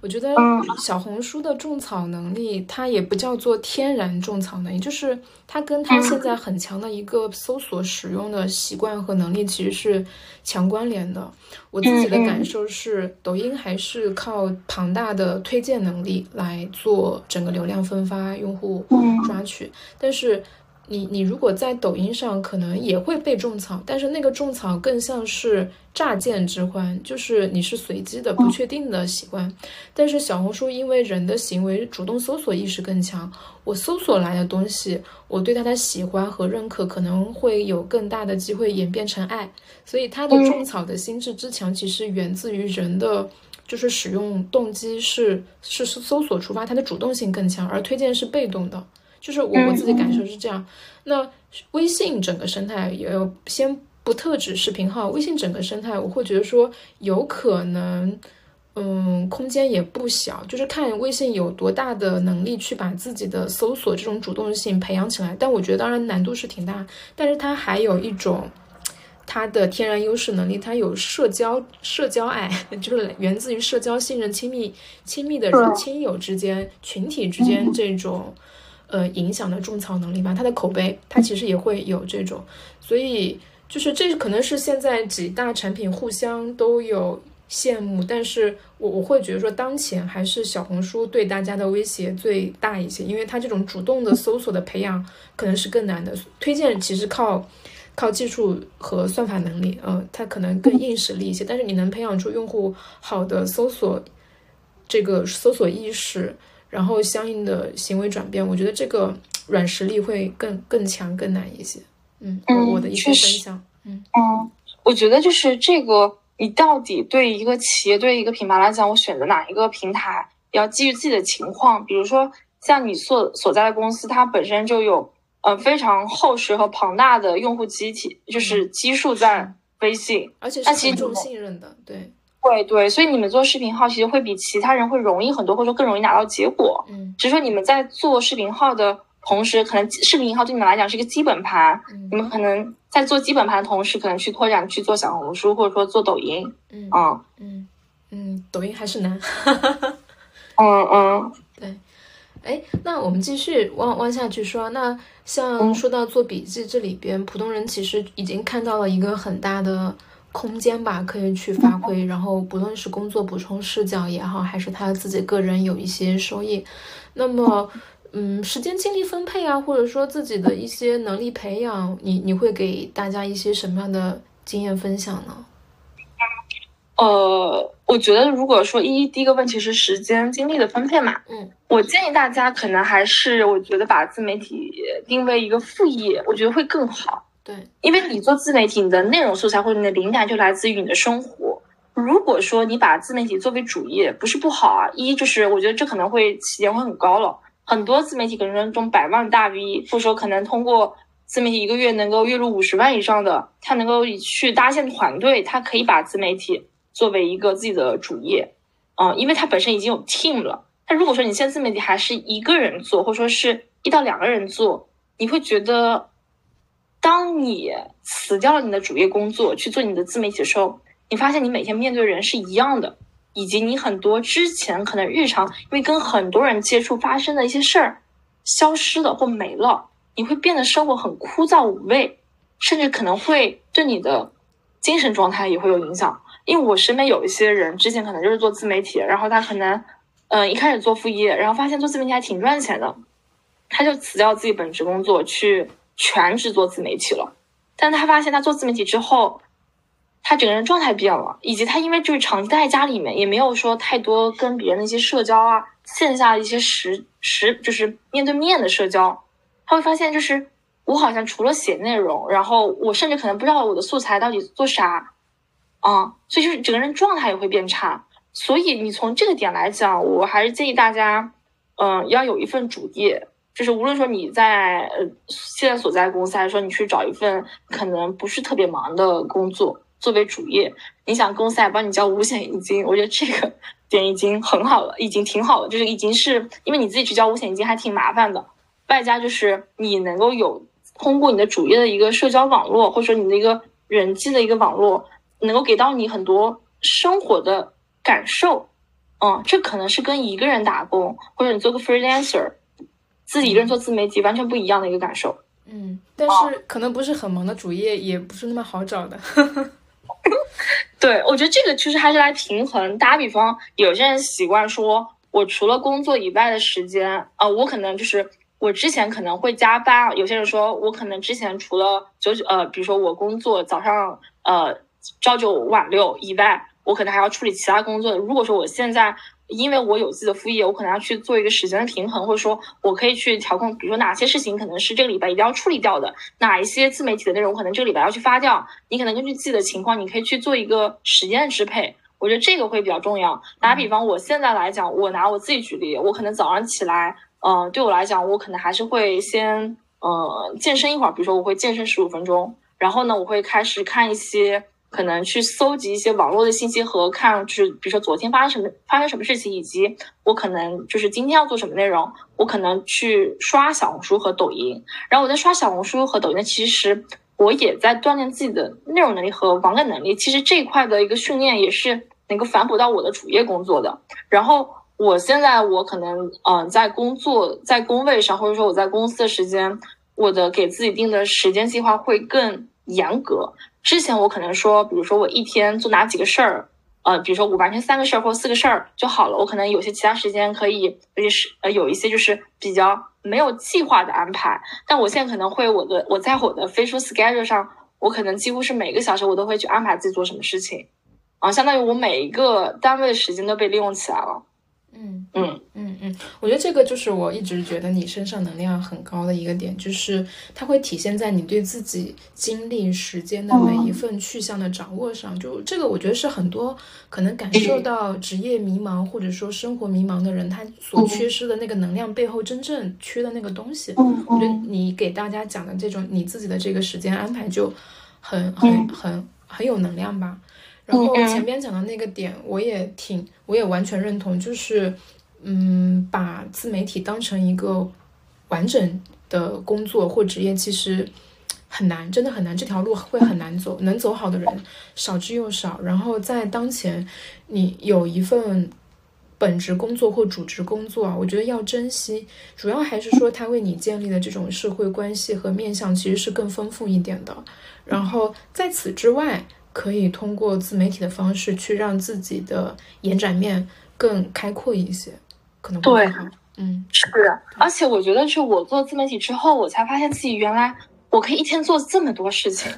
我觉得小红书的种草能力，它也不叫做天然种草能力，就是它跟它现在很强的一个搜索使用的习惯和能力其实是强关联的。我自己的感受是，抖音还是靠庞大的推荐能力来做整个流量分发、用户抓取，但是。你你如果在抖音上可能也会被种草，但是那个种草更像是乍见之欢，就是你是随机的、不确定的喜欢。但是小红书因为人的行为主动搜索意识更强，我搜索来的东西，我对它的喜欢和认可可能会有更大的机会演变成爱，所以它的种草的心智之强，其实源自于人的就是使用动机是是搜索出发，它的主动性更强，而推荐是被动的。就是我我自己感受是这样，那微信整个生态也有，先不特指视频号，微信整个生态，我会觉得说有可能，嗯，空间也不小，就是看微信有多大的能力去把自己的搜索这种主动性培养起来。但我觉得当然难度是挺大，但是它还有一种它的天然优势能力，它有社交社交爱，就是源自于社交信任、亲密亲密的人亲友之间、群体之间这种。呃，影响的种草能力吧，它的口碑，它其实也会有这种，所以就是这可能是现在几大产品互相都有羡慕，但是我我会觉得说，当前还是小红书对大家的威胁最大一些，因为它这种主动的搜索的培养可能是更难的，推荐其实靠靠技术和算法能力，嗯，它可能更硬实力一些，但是你能培养出用户好的搜索这个搜索意识。然后相应的行为转变，我觉得这个软实力会更更强、更难一些。嗯，我的一些分享。嗯嗯，我觉得就是这个，你到底对一个企业、对一个品牌来讲，我选择哪一个平台，要基于自己的情况。比如说，像你所所在的公司，它本身就有呃非常厚实和庞大的用户集体，就是基数在微信，而且是很重信任的，对。对对，所以你们做视频号其实会比其他人会容易很多，或者说更容易拿到结果。嗯，只是说你们在做视频号的同时，可能视频号对你们来讲是一个基本盘。嗯，你们可能在做基本盘的同时，可能去拓展去做小红书，或者说做抖音。嗯嗯嗯嗯，抖音还是难。嗯嗯，对。哎，那我们继续往往下去说。那像说到做笔记这里边，普通人其实已经看到了一个很大的。空间吧，可以去发挥。然后，不论是工作补充视角也好，还是他自己个人有一些收益，那么，嗯，时间精力分配啊，或者说自己的一些能力培养，你你会给大家一些什么样的经验分享呢？呃，我觉得如果说一第一个问题是时间精力的分配嘛，嗯，我建议大家可能还是我觉得把自媒体定位一个副业，我觉得会更好。对，因为你做自媒体，你的内容素材或者你的灵感就来自于你的生活。如果说你把自媒体作为主业，不是不好啊。一就是我觉得这可能会起点会很高了，很多自媒体可能这种百万大 V，或者说可能通过自媒体一个月能够月入五十万以上的，他能够去搭建团队，他可以把自媒体作为一个自己的主业，嗯，因为他本身已经有 team 了。但如果说你现在自媒体还是一个人做，或者说是一到两个人做，你会觉得。当你辞掉了你的主业工作去做你的自媒体的时候，你发现你每天面对的人是一样的，以及你很多之前可能日常因为跟很多人接触发生的一些事儿消失了或没了，你会变得生活很枯燥无味，甚至可能会对你的精神状态也会有影响。因为我身边有一些人之前可能就是做自媒体，然后他可能嗯一开始做副业，然后发现做自媒体还挺赚钱的，他就辞掉自己本职工作去。全职做自媒体了，但他发现他做自媒体之后，他整个人状态变了，以及他因为就是长期待在家里面，也没有说太多跟别人的一些社交啊，线下的一些实实就是面对面的社交，他会发现就是我好像除了写内容，然后我甚至可能不知道我的素材到底做啥，啊，所以就是整个人状态也会变差。所以你从这个点来讲，我还是建议大家，嗯，要有一份主业。就是无论说你在呃现在所在公司，还是说你去找一份可能不是特别忙的工作作为主业，你想公司还帮你交五险一金，我觉得这个 点已经很好了，已经挺好了。就是已经是因为你自己去交五险一金还挺麻烦的，外加就是你能够有通过你的主业的一个社交网络，或者说你的一个人际的一个网络，能够给到你很多生活的感受。嗯，这可能是跟一个人打工，或者你做个 freelancer，自己一个人做自媒体完全不一样的一个感受。嗯，但是可能不是很忙的主业，也不是那么好找的。对，我觉得这个其实还是来平衡。打比方，有些人习惯说，我除了工作以外的时间，呃，我可能就是我之前可能会加班。有些人说我可能之前除了九九，呃，比如说我工作早上，呃，朝九晚六以外。我可能还要处理其他工作。如果说我现在因为我有自己的副业，我可能要去做一个时间的平衡，或者说我可以去调控，比如说哪些事情可能是这个礼拜一定要处理掉的，哪一些自媒体的内容可能这个礼拜要去发掉，你可能根据自己的情况，你可以去做一个时间的支配。我觉得这个会比较重要。打比方，我现在来讲，我拿我自己举例，我可能早上起来，嗯，对我来讲，我可能还是会先，呃，健身一会儿，比如说我会健身十五分钟，然后呢，我会开始看一些。可能去搜集一些网络的信息和看，就是比如说昨天发生什么发生什么事情，以及我可能就是今天要做什么内容，我可能去刷小红书和抖音。然后我在刷小红书和抖音，其实我也在锻炼自己的内容能力和网感能力。其实这一块的一个训练也是能够反哺到我的主业工作的。然后我现在我可能嗯在工作在工位上，或者说我在公司的时间，我的给自己定的时间计划会更严格。之前我可能说，比如说我一天做哪几个事儿，呃，比如说我完成三个事儿或四个事儿就好了。我可能有些其他时间可以，而且是呃有一些就是比较没有计划的安排。但我现在可能会我的我在我的飞书 schedule 上，我可能几乎是每个小时我都会去安排自己做什么事情，啊，相当于我每一个单位的时间都被利用起来了。嗯嗯嗯嗯，我觉得这个就是我一直觉得你身上能量很高的一个点，就是它会体现在你对自己精力、时间的每一份去向的掌握上。就这个，我觉得是很多可能感受到职业迷茫或者说生活迷茫的人，他所缺失的那个能量背后真正缺的那个东西。我觉得你给大家讲的这种你自己的这个时间安排就很很很很有能量吧。然后前面讲的那个点，我也挺，我也完全认同，就是，嗯，把自媒体当成一个完整的工作或职业，其实很难，真的很难，这条路会很难走，能走好的人少之又少。然后在当前，你有一份本职工作或主职工作啊，我觉得要珍惜，主要还是说他为你建立的这种社会关系和面向其实是更丰富一点的。然后在此之外。可以通过自媒体的方式去让自己的延展面更开阔一些，可能会好。嗯，是。而且我觉得，是我做自媒体之后，我才发现自己原来我可以一天做这么多事情。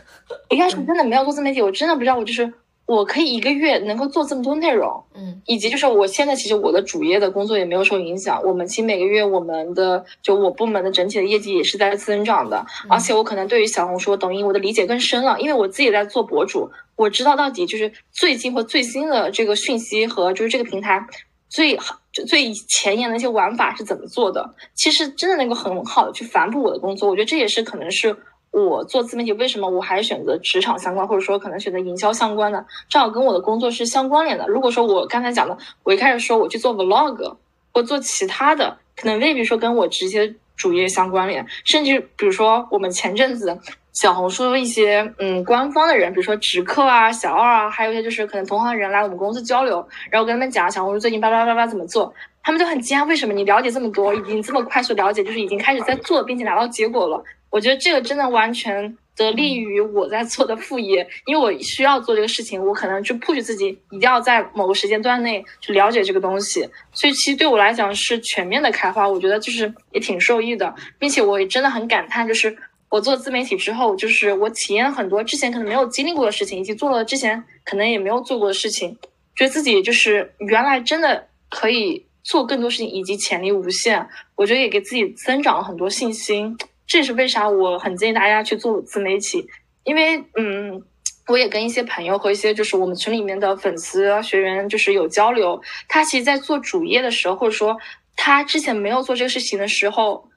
一开始真的没有做自媒体，我真的不知道我就是。我可以一个月能够做这么多内容，嗯，以及就是我现在其实我的主业的工作也没有受影响。我们其实每个月我们的就我部门的整体的业绩也是在增长的，而且我可能对于小红书、抖音我的理解更深了，因为我自己在做博主，我知道到底就是最近或最新的这个讯息和就是这个平台最好就最前沿的一些玩法是怎么做的，其实真的能够很好的去反哺我的工作。我觉得这也是可能是。我做自媒体为什么我还选择职场相关，或者说可能选择营销相关的，正好跟我的工作是相关联的。如果说我刚才讲的，我一开始说我去做 vlog 或做其他的，可能未必说跟我直接主业相关联。甚至比如说我们前阵子小红书一些嗯官方的人，比如说直客啊、小二啊，还有一些就是可能同行人来我们公司交流，然后跟他们讲小红书最近叭叭叭叭怎么做，他们就很惊讶，为什么你了解这么多，已经这么快速了解，就是已经开始在做，并且拿到结果了。我觉得这个真的完全得利于我在做的副业，因为我需要做这个事情，我可能就 push 自己一定要在某个时间段内去了解这个东西，所以其实对我来讲是全面的开发，我觉得就是也挺受益的，并且我也真的很感叹，就是我做自媒体之后，就是我体验了很多之前可能没有经历过的事情，以及做了之前可能也没有做过的事情，觉得自己就是原来真的可以做更多事情，以及潜力无限，我觉得也给自己增长了很多信心。这也是为啥我很建议大家去做自媒体，因为嗯，我也跟一些朋友和一些就是我们群里面的粉丝学员就是有交流，他其实，在做主业的时候，或者说他之前没有做这个事情的时候，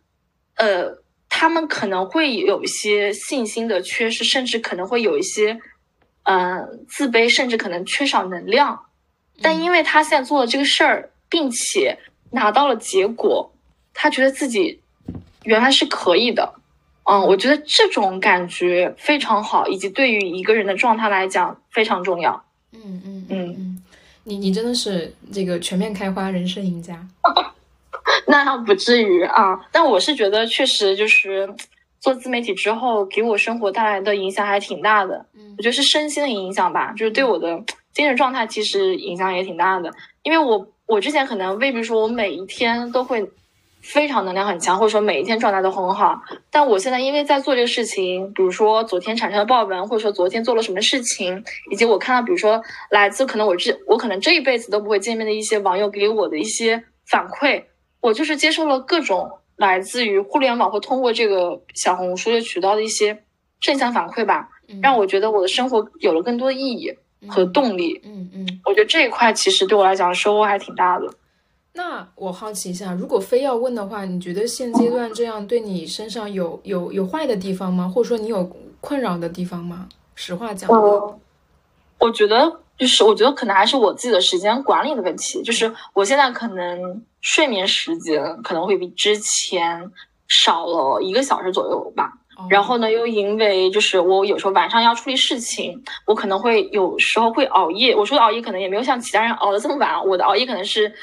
呃，他们可能会有一些信心的缺失，甚至可能会有一些嗯自卑，甚至可能缺少能量。但因为他现在做了这个事儿，并且拿到了结果，他觉得自己。原来是可以的，嗯，我觉得这种感觉非常好，以及对于一个人的状态来讲非常重要。嗯嗯嗯嗯，你你真的是这个全面开花人生赢家。那不至于啊，但我是觉得确实就是做自媒体之后，给我生活带来的影响还挺大的。嗯，我觉得是身心的影响吧，就是对我的精神状态其实影响也挺大的。因为我我之前可能未必说我每一天都会。非常能量很强，或者说每一天状态都很好。但我现在因为在做这个事情，比如说昨天产生的爆文，或者说昨天做了什么事情，以及我看到，比如说来自可能我这我可能这一辈子都不会见面的一些网友给我的一些反馈，我就是接受了各种来自于互联网或通过这个小红书的渠道的一些正向反馈吧，让我觉得我的生活有了更多的意义和动力。嗯嗯，我觉得这一块其实对我来讲收获还挺大的。那我好奇一下，如果非要问的话，你觉得现阶段这样对你身上有有有坏的地方吗？或者说你有困扰的地方吗？实话讲。我我觉得就是，我觉得可能还是我自己的时间管理的问题。就是我现在可能睡眠时间可能会比之前少了一个小时左右吧。然后呢，又因为就是我有时候晚上要处理事情，我可能会有时候会熬夜。我说的熬夜可能也没有像其他人熬的这么晚，我的熬夜可能是。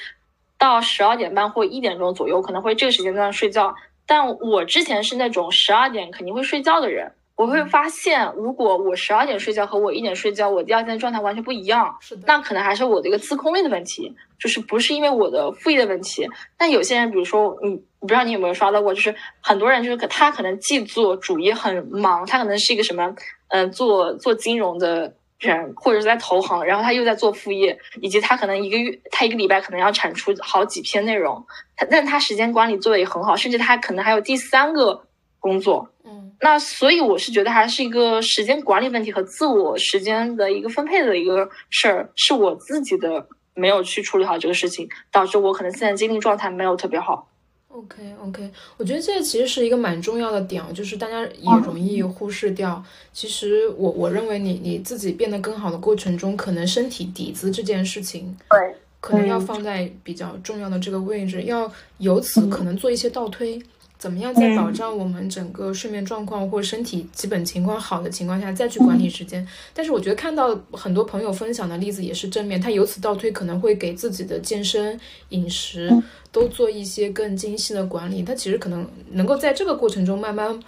到十二点半或一点钟左右，可能会这个时间段睡觉。但我之前是那种十二点肯定会睡觉的人。我会发现，如果我十二点睡觉和我一点睡觉，我第二天的状态完全不一样。是的，那可能还是我的一个自控力的问题，就是不是因为我的副业的问题。但有些人，比如说你，不知道你有没有刷到过，就是很多人就是可他可能既做主业很忙，他可能是一个什么，嗯，做做金融的。人或者是在投行，然后他又在做副业，以及他可能一个月，他一个礼拜可能要产出好几篇内容，他但他时间管理做的也很好，甚至他可能还有第三个工作，嗯，那所以我是觉得还是一个时间管理问题和自我时间的一个分配的一个事儿，是我自己的没有去处理好这个事情，导致我可能现在精力状态没有特别好。OK OK，我觉得这其实是一个蛮重要的点，就是大家也容易忽视掉。其实我我认为你你自己变得更好的过程中，可能身体底子这件事情，对，可能要放在比较重要的这个位置，要由此可能做一些倒推。怎么样在保障我们整个睡眠状况或身体基本情况好的情况下再去管理时间？但是我觉得看到很多朋友分享的例子也是正面，他由此倒推可能会给自己的健身、饮食都做一些更精细的管理。他其实可能能够在这个过程中慢慢，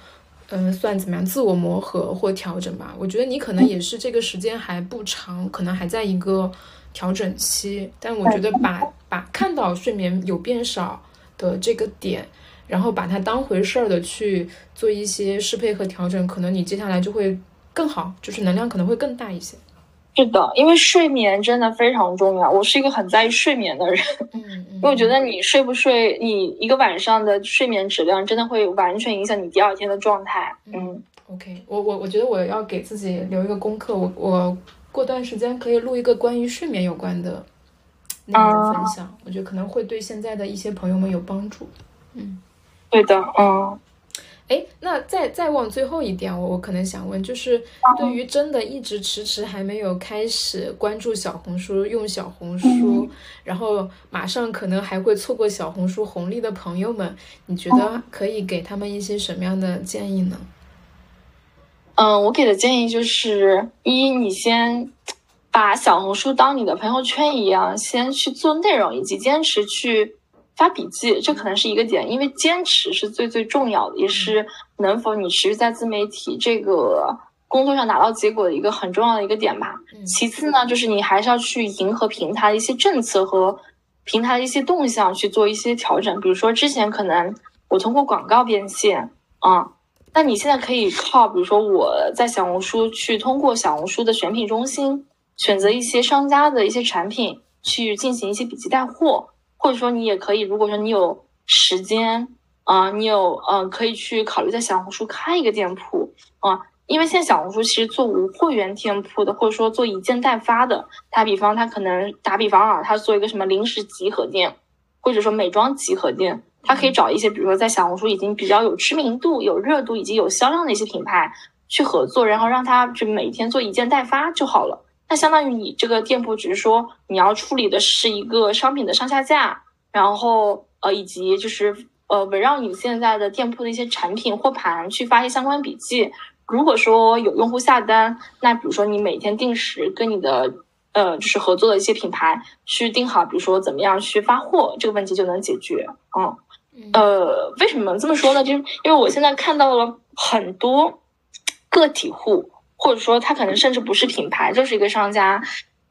嗯，算怎么样自我磨合或调整吧。我觉得你可能也是这个时间还不长，可能还在一个调整期。但我觉得把把看到睡眠有变少的这个点。然后把它当回事儿的去做一些适配和调整，可能你接下来就会更好，就是能量可能会更大一些。是的，因为睡眠真的非常重要。我是一个很在意睡眠的人，嗯嗯，因为我觉得你睡不睡，你一个晚上的睡眠质量真的会完全影响你第二天的状态。嗯，OK，我我我觉得我要给自己留一个功课，我我过段时间可以录一个关于睡眠有关的内容分享，我觉得可能会对现在的一些朋友们有帮助。嗯。对的，嗯，哎，那再再往最后一点，我我可能想问，就是对于真的一直迟迟还没有开始关注小红书、用小红书，然后马上可能还会错过小红书红利的朋友们，你觉得可以给他们一些什么样的建议呢？嗯，我给的建议就是：一，你先把小红书当你的朋友圈一样，先去做内容，以及坚持去。发笔记，这可能是一个点，因为坚持是最最重要的，也是能否你持续在自媒体这个工作上拿到结果的一个很重要的一个点吧。其次呢，就是你还是要去迎合平台的一些政策和平台的一些动向去做一些调整。比如说之前可能我通过广告变现啊，那你现在可以靠，比如说我在小红书去通过小红书的选品中心选择一些商家的一些产品去进行一些笔记带货。或者说你也可以，如果说你有时间啊，你有嗯，可以去考虑在小红书开一个店铺啊，因为现在小红书其实做无货源店铺的，或者说做一件代发的，打比方他可能打比方啊，他做一个什么零食集合店，或者说美妆集合店，他可以找一些比如说在小红书已经比较有知名度、有热度以及有销量的一些品牌去合作，然后让他就每天做一件代发就好了。那相当于你这个店铺只是说你要处理的是一个商品的上下架，然后呃以及就是呃围绕你现在的店铺的一些产品货盘去发一些相关笔记。如果说有用户下单，那比如说你每天定时跟你的呃就是合作的一些品牌去定好，比如说怎么样去发货，这个问题就能解决。嗯，呃，为什么这么说呢？就是因为我现在看到了很多个体户，或者说他可能甚至不是品牌，就是一个商家。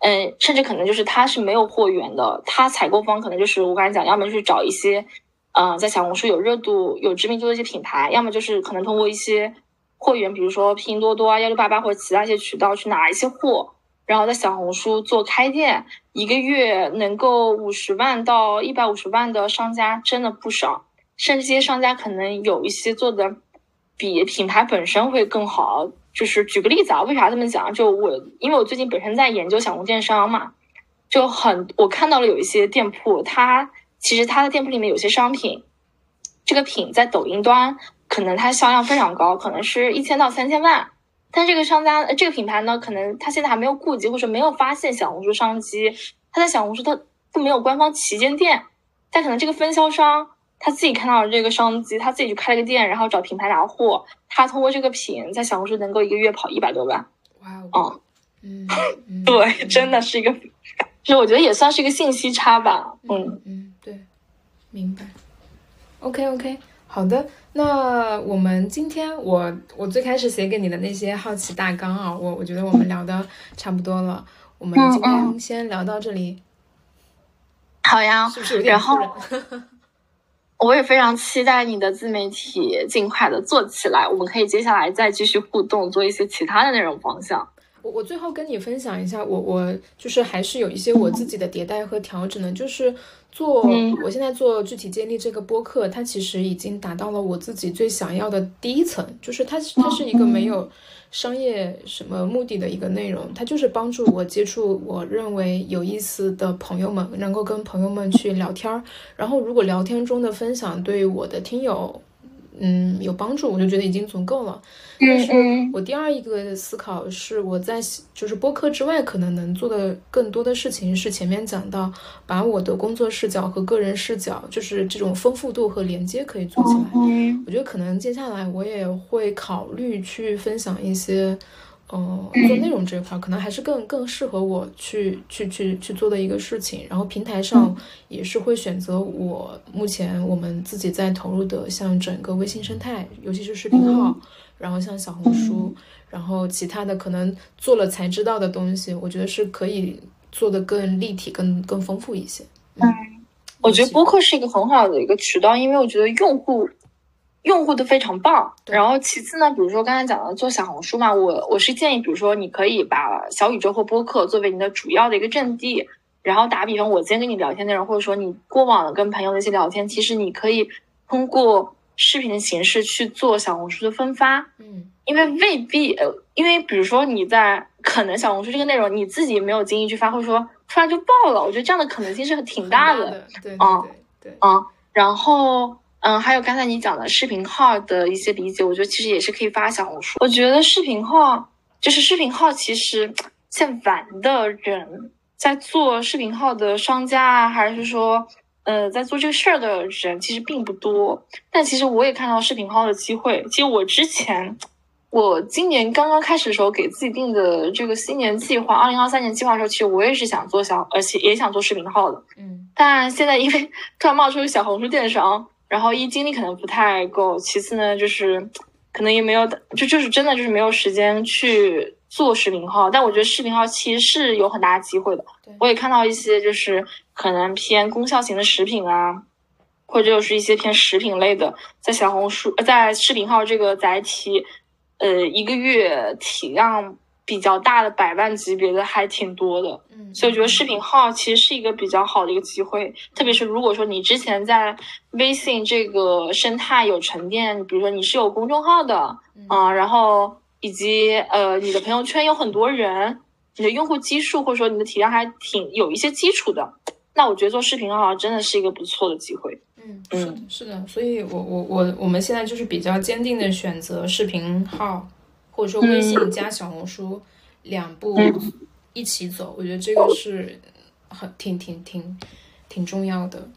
嗯，甚至可能就是他是没有货源的，他采购方可能就是我刚才讲，要么去找一些，嗯，在小红书有热度、有知名度的一些品牌，要么就是可能通过一些货源，比如说拼多多啊、幺六八八或者其他一些渠道去拿一些货，然后在小红书做开店，一个月能够五十万到一百五十万的商家真的不少，甚至这些商家可能有一些做的比品牌本身会更好。就是举个例子啊，为啥这么讲？就我，因为我最近本身在研究小红电商嘛，就很我看到了有一些店铺，它其实它的店铺里面有些商品，这个品在抖音端可能它销量非常高，可能是一千到三千万，但这个商家这个品牌呢，可能他现在还没有顾及或者没有发现小红书商机，他在小红书他都没有官方旗舰店，但可能这个分销商。他自己看到了这个商机，他自己去开了个店，然后找品牌拿货。他通过这个品，在小红书能够一个月跑一百多万。哇哦！嗯，对，真的是一个，就是我觉得也算是一个信息差吧。嗯嗯，对，明白。OK OK，好的。那我们今天我我最开始写给你的那些好奇大纲啊，我我觉得我们聊的差不多了。我们今天先聊到这里。好呀，是不是有点突然？我也非常期待你的自媒体尽快的做起来，我们可以接下来再继续互动，做一些其他的内容方向。我我最后跟你分享一下，我我就是还是有一些我自己的迭代和调整的，就是做我现在做具体建立这个播客，它其实已经达到了我自己最想要的第一层，就是它它是一个没有。商业什么目的的一个内容，它就是帮助我接触我认为有意思的朋友们，能够跟朋友们去聊天儿。然后，如果聊天中的分享对我的听友，嗯，有帮助，我就觉得已经足够了。但是我第二一个思考是，我在就是播客之外，可能能做的更多的事情是前面讲到，把我的工作视角和个人视角，就是这种丰富度和连接可以做起来。我觉得可能接下来我也会考虑去分享一些。嗯，做内容这一块可能还是更更适合我去去去去做的一个事情。然后平台上也是会选择我目前我们自己在投入的，像整个微信生态，尤其是视频号，然后像小红书，然后其他的可能做了才知道的东西，我觉得是可以做的更立体、更更丰富一些。嗯，我觉得播客是一个很好的一个渠道，因为我觉得用户。用户都非常棒，然后其次呢，比如说刚才讲的做小红书嘛，我我是建议，比如说你可以把小宇宙或播客作为你的主要的一个阵地，然后打比方，我今天跟你聊天内容，或者说你过往的跟朋友的一些聊天，其实你可以通过视频的形式去做小红书的分发，嗯，因为未必呃，因为比如说你在可能小红书这个内容你自己没有精力去发，或者说突然就爆了，我觉得这样的可能性是挺大的，对，啊，对，啊，然后。嗯，还有刚才你讲的视频号的一些理解，我觉得其实也是可以发小红书。我觉得视频号就是视频号，其实在玩的人，在做视频号的商家啊，还是说，呃，在做这个事儿的人，其实并不多。但其实我也看到视频号的机会。其实我之前，我今年刚刚开始的时候，给自己定的这个新年计划，二零二三年计划的时候，其实我也是想做小，而且也想做视频号的。嗯。但现在因为 突然冒出小红书电商。然后一精力可能不太够，其次呢就是可能也没有，就就是真的就是没有时间去做视频号。但我觉得视频号其实是有很大的机会的。我也看到一些就是可能偏功效型的食品啊，或者就是一些偏食品类的，在小红书在视频号这个载体，呃，一个月体量。比较大的百万级别的还挺多的，嗯，所以我觉得视频号其实是一个比较好的一个机会，特别是如果说你之前在微信这个生态有沉淀，比如说你是有公众号的啊，然后以及呃你的朋友圈有很多人，你的用户基数或者说你的体量还挺有一些基础的，那我觉得做视频号真的是一个不错的机会。嗯，是的，是的，所以我我我我们现在就是比较坚定的选择视频号。或者说微信加小红书两步一起走，我觉得这个是很挺挺挺挺重要的。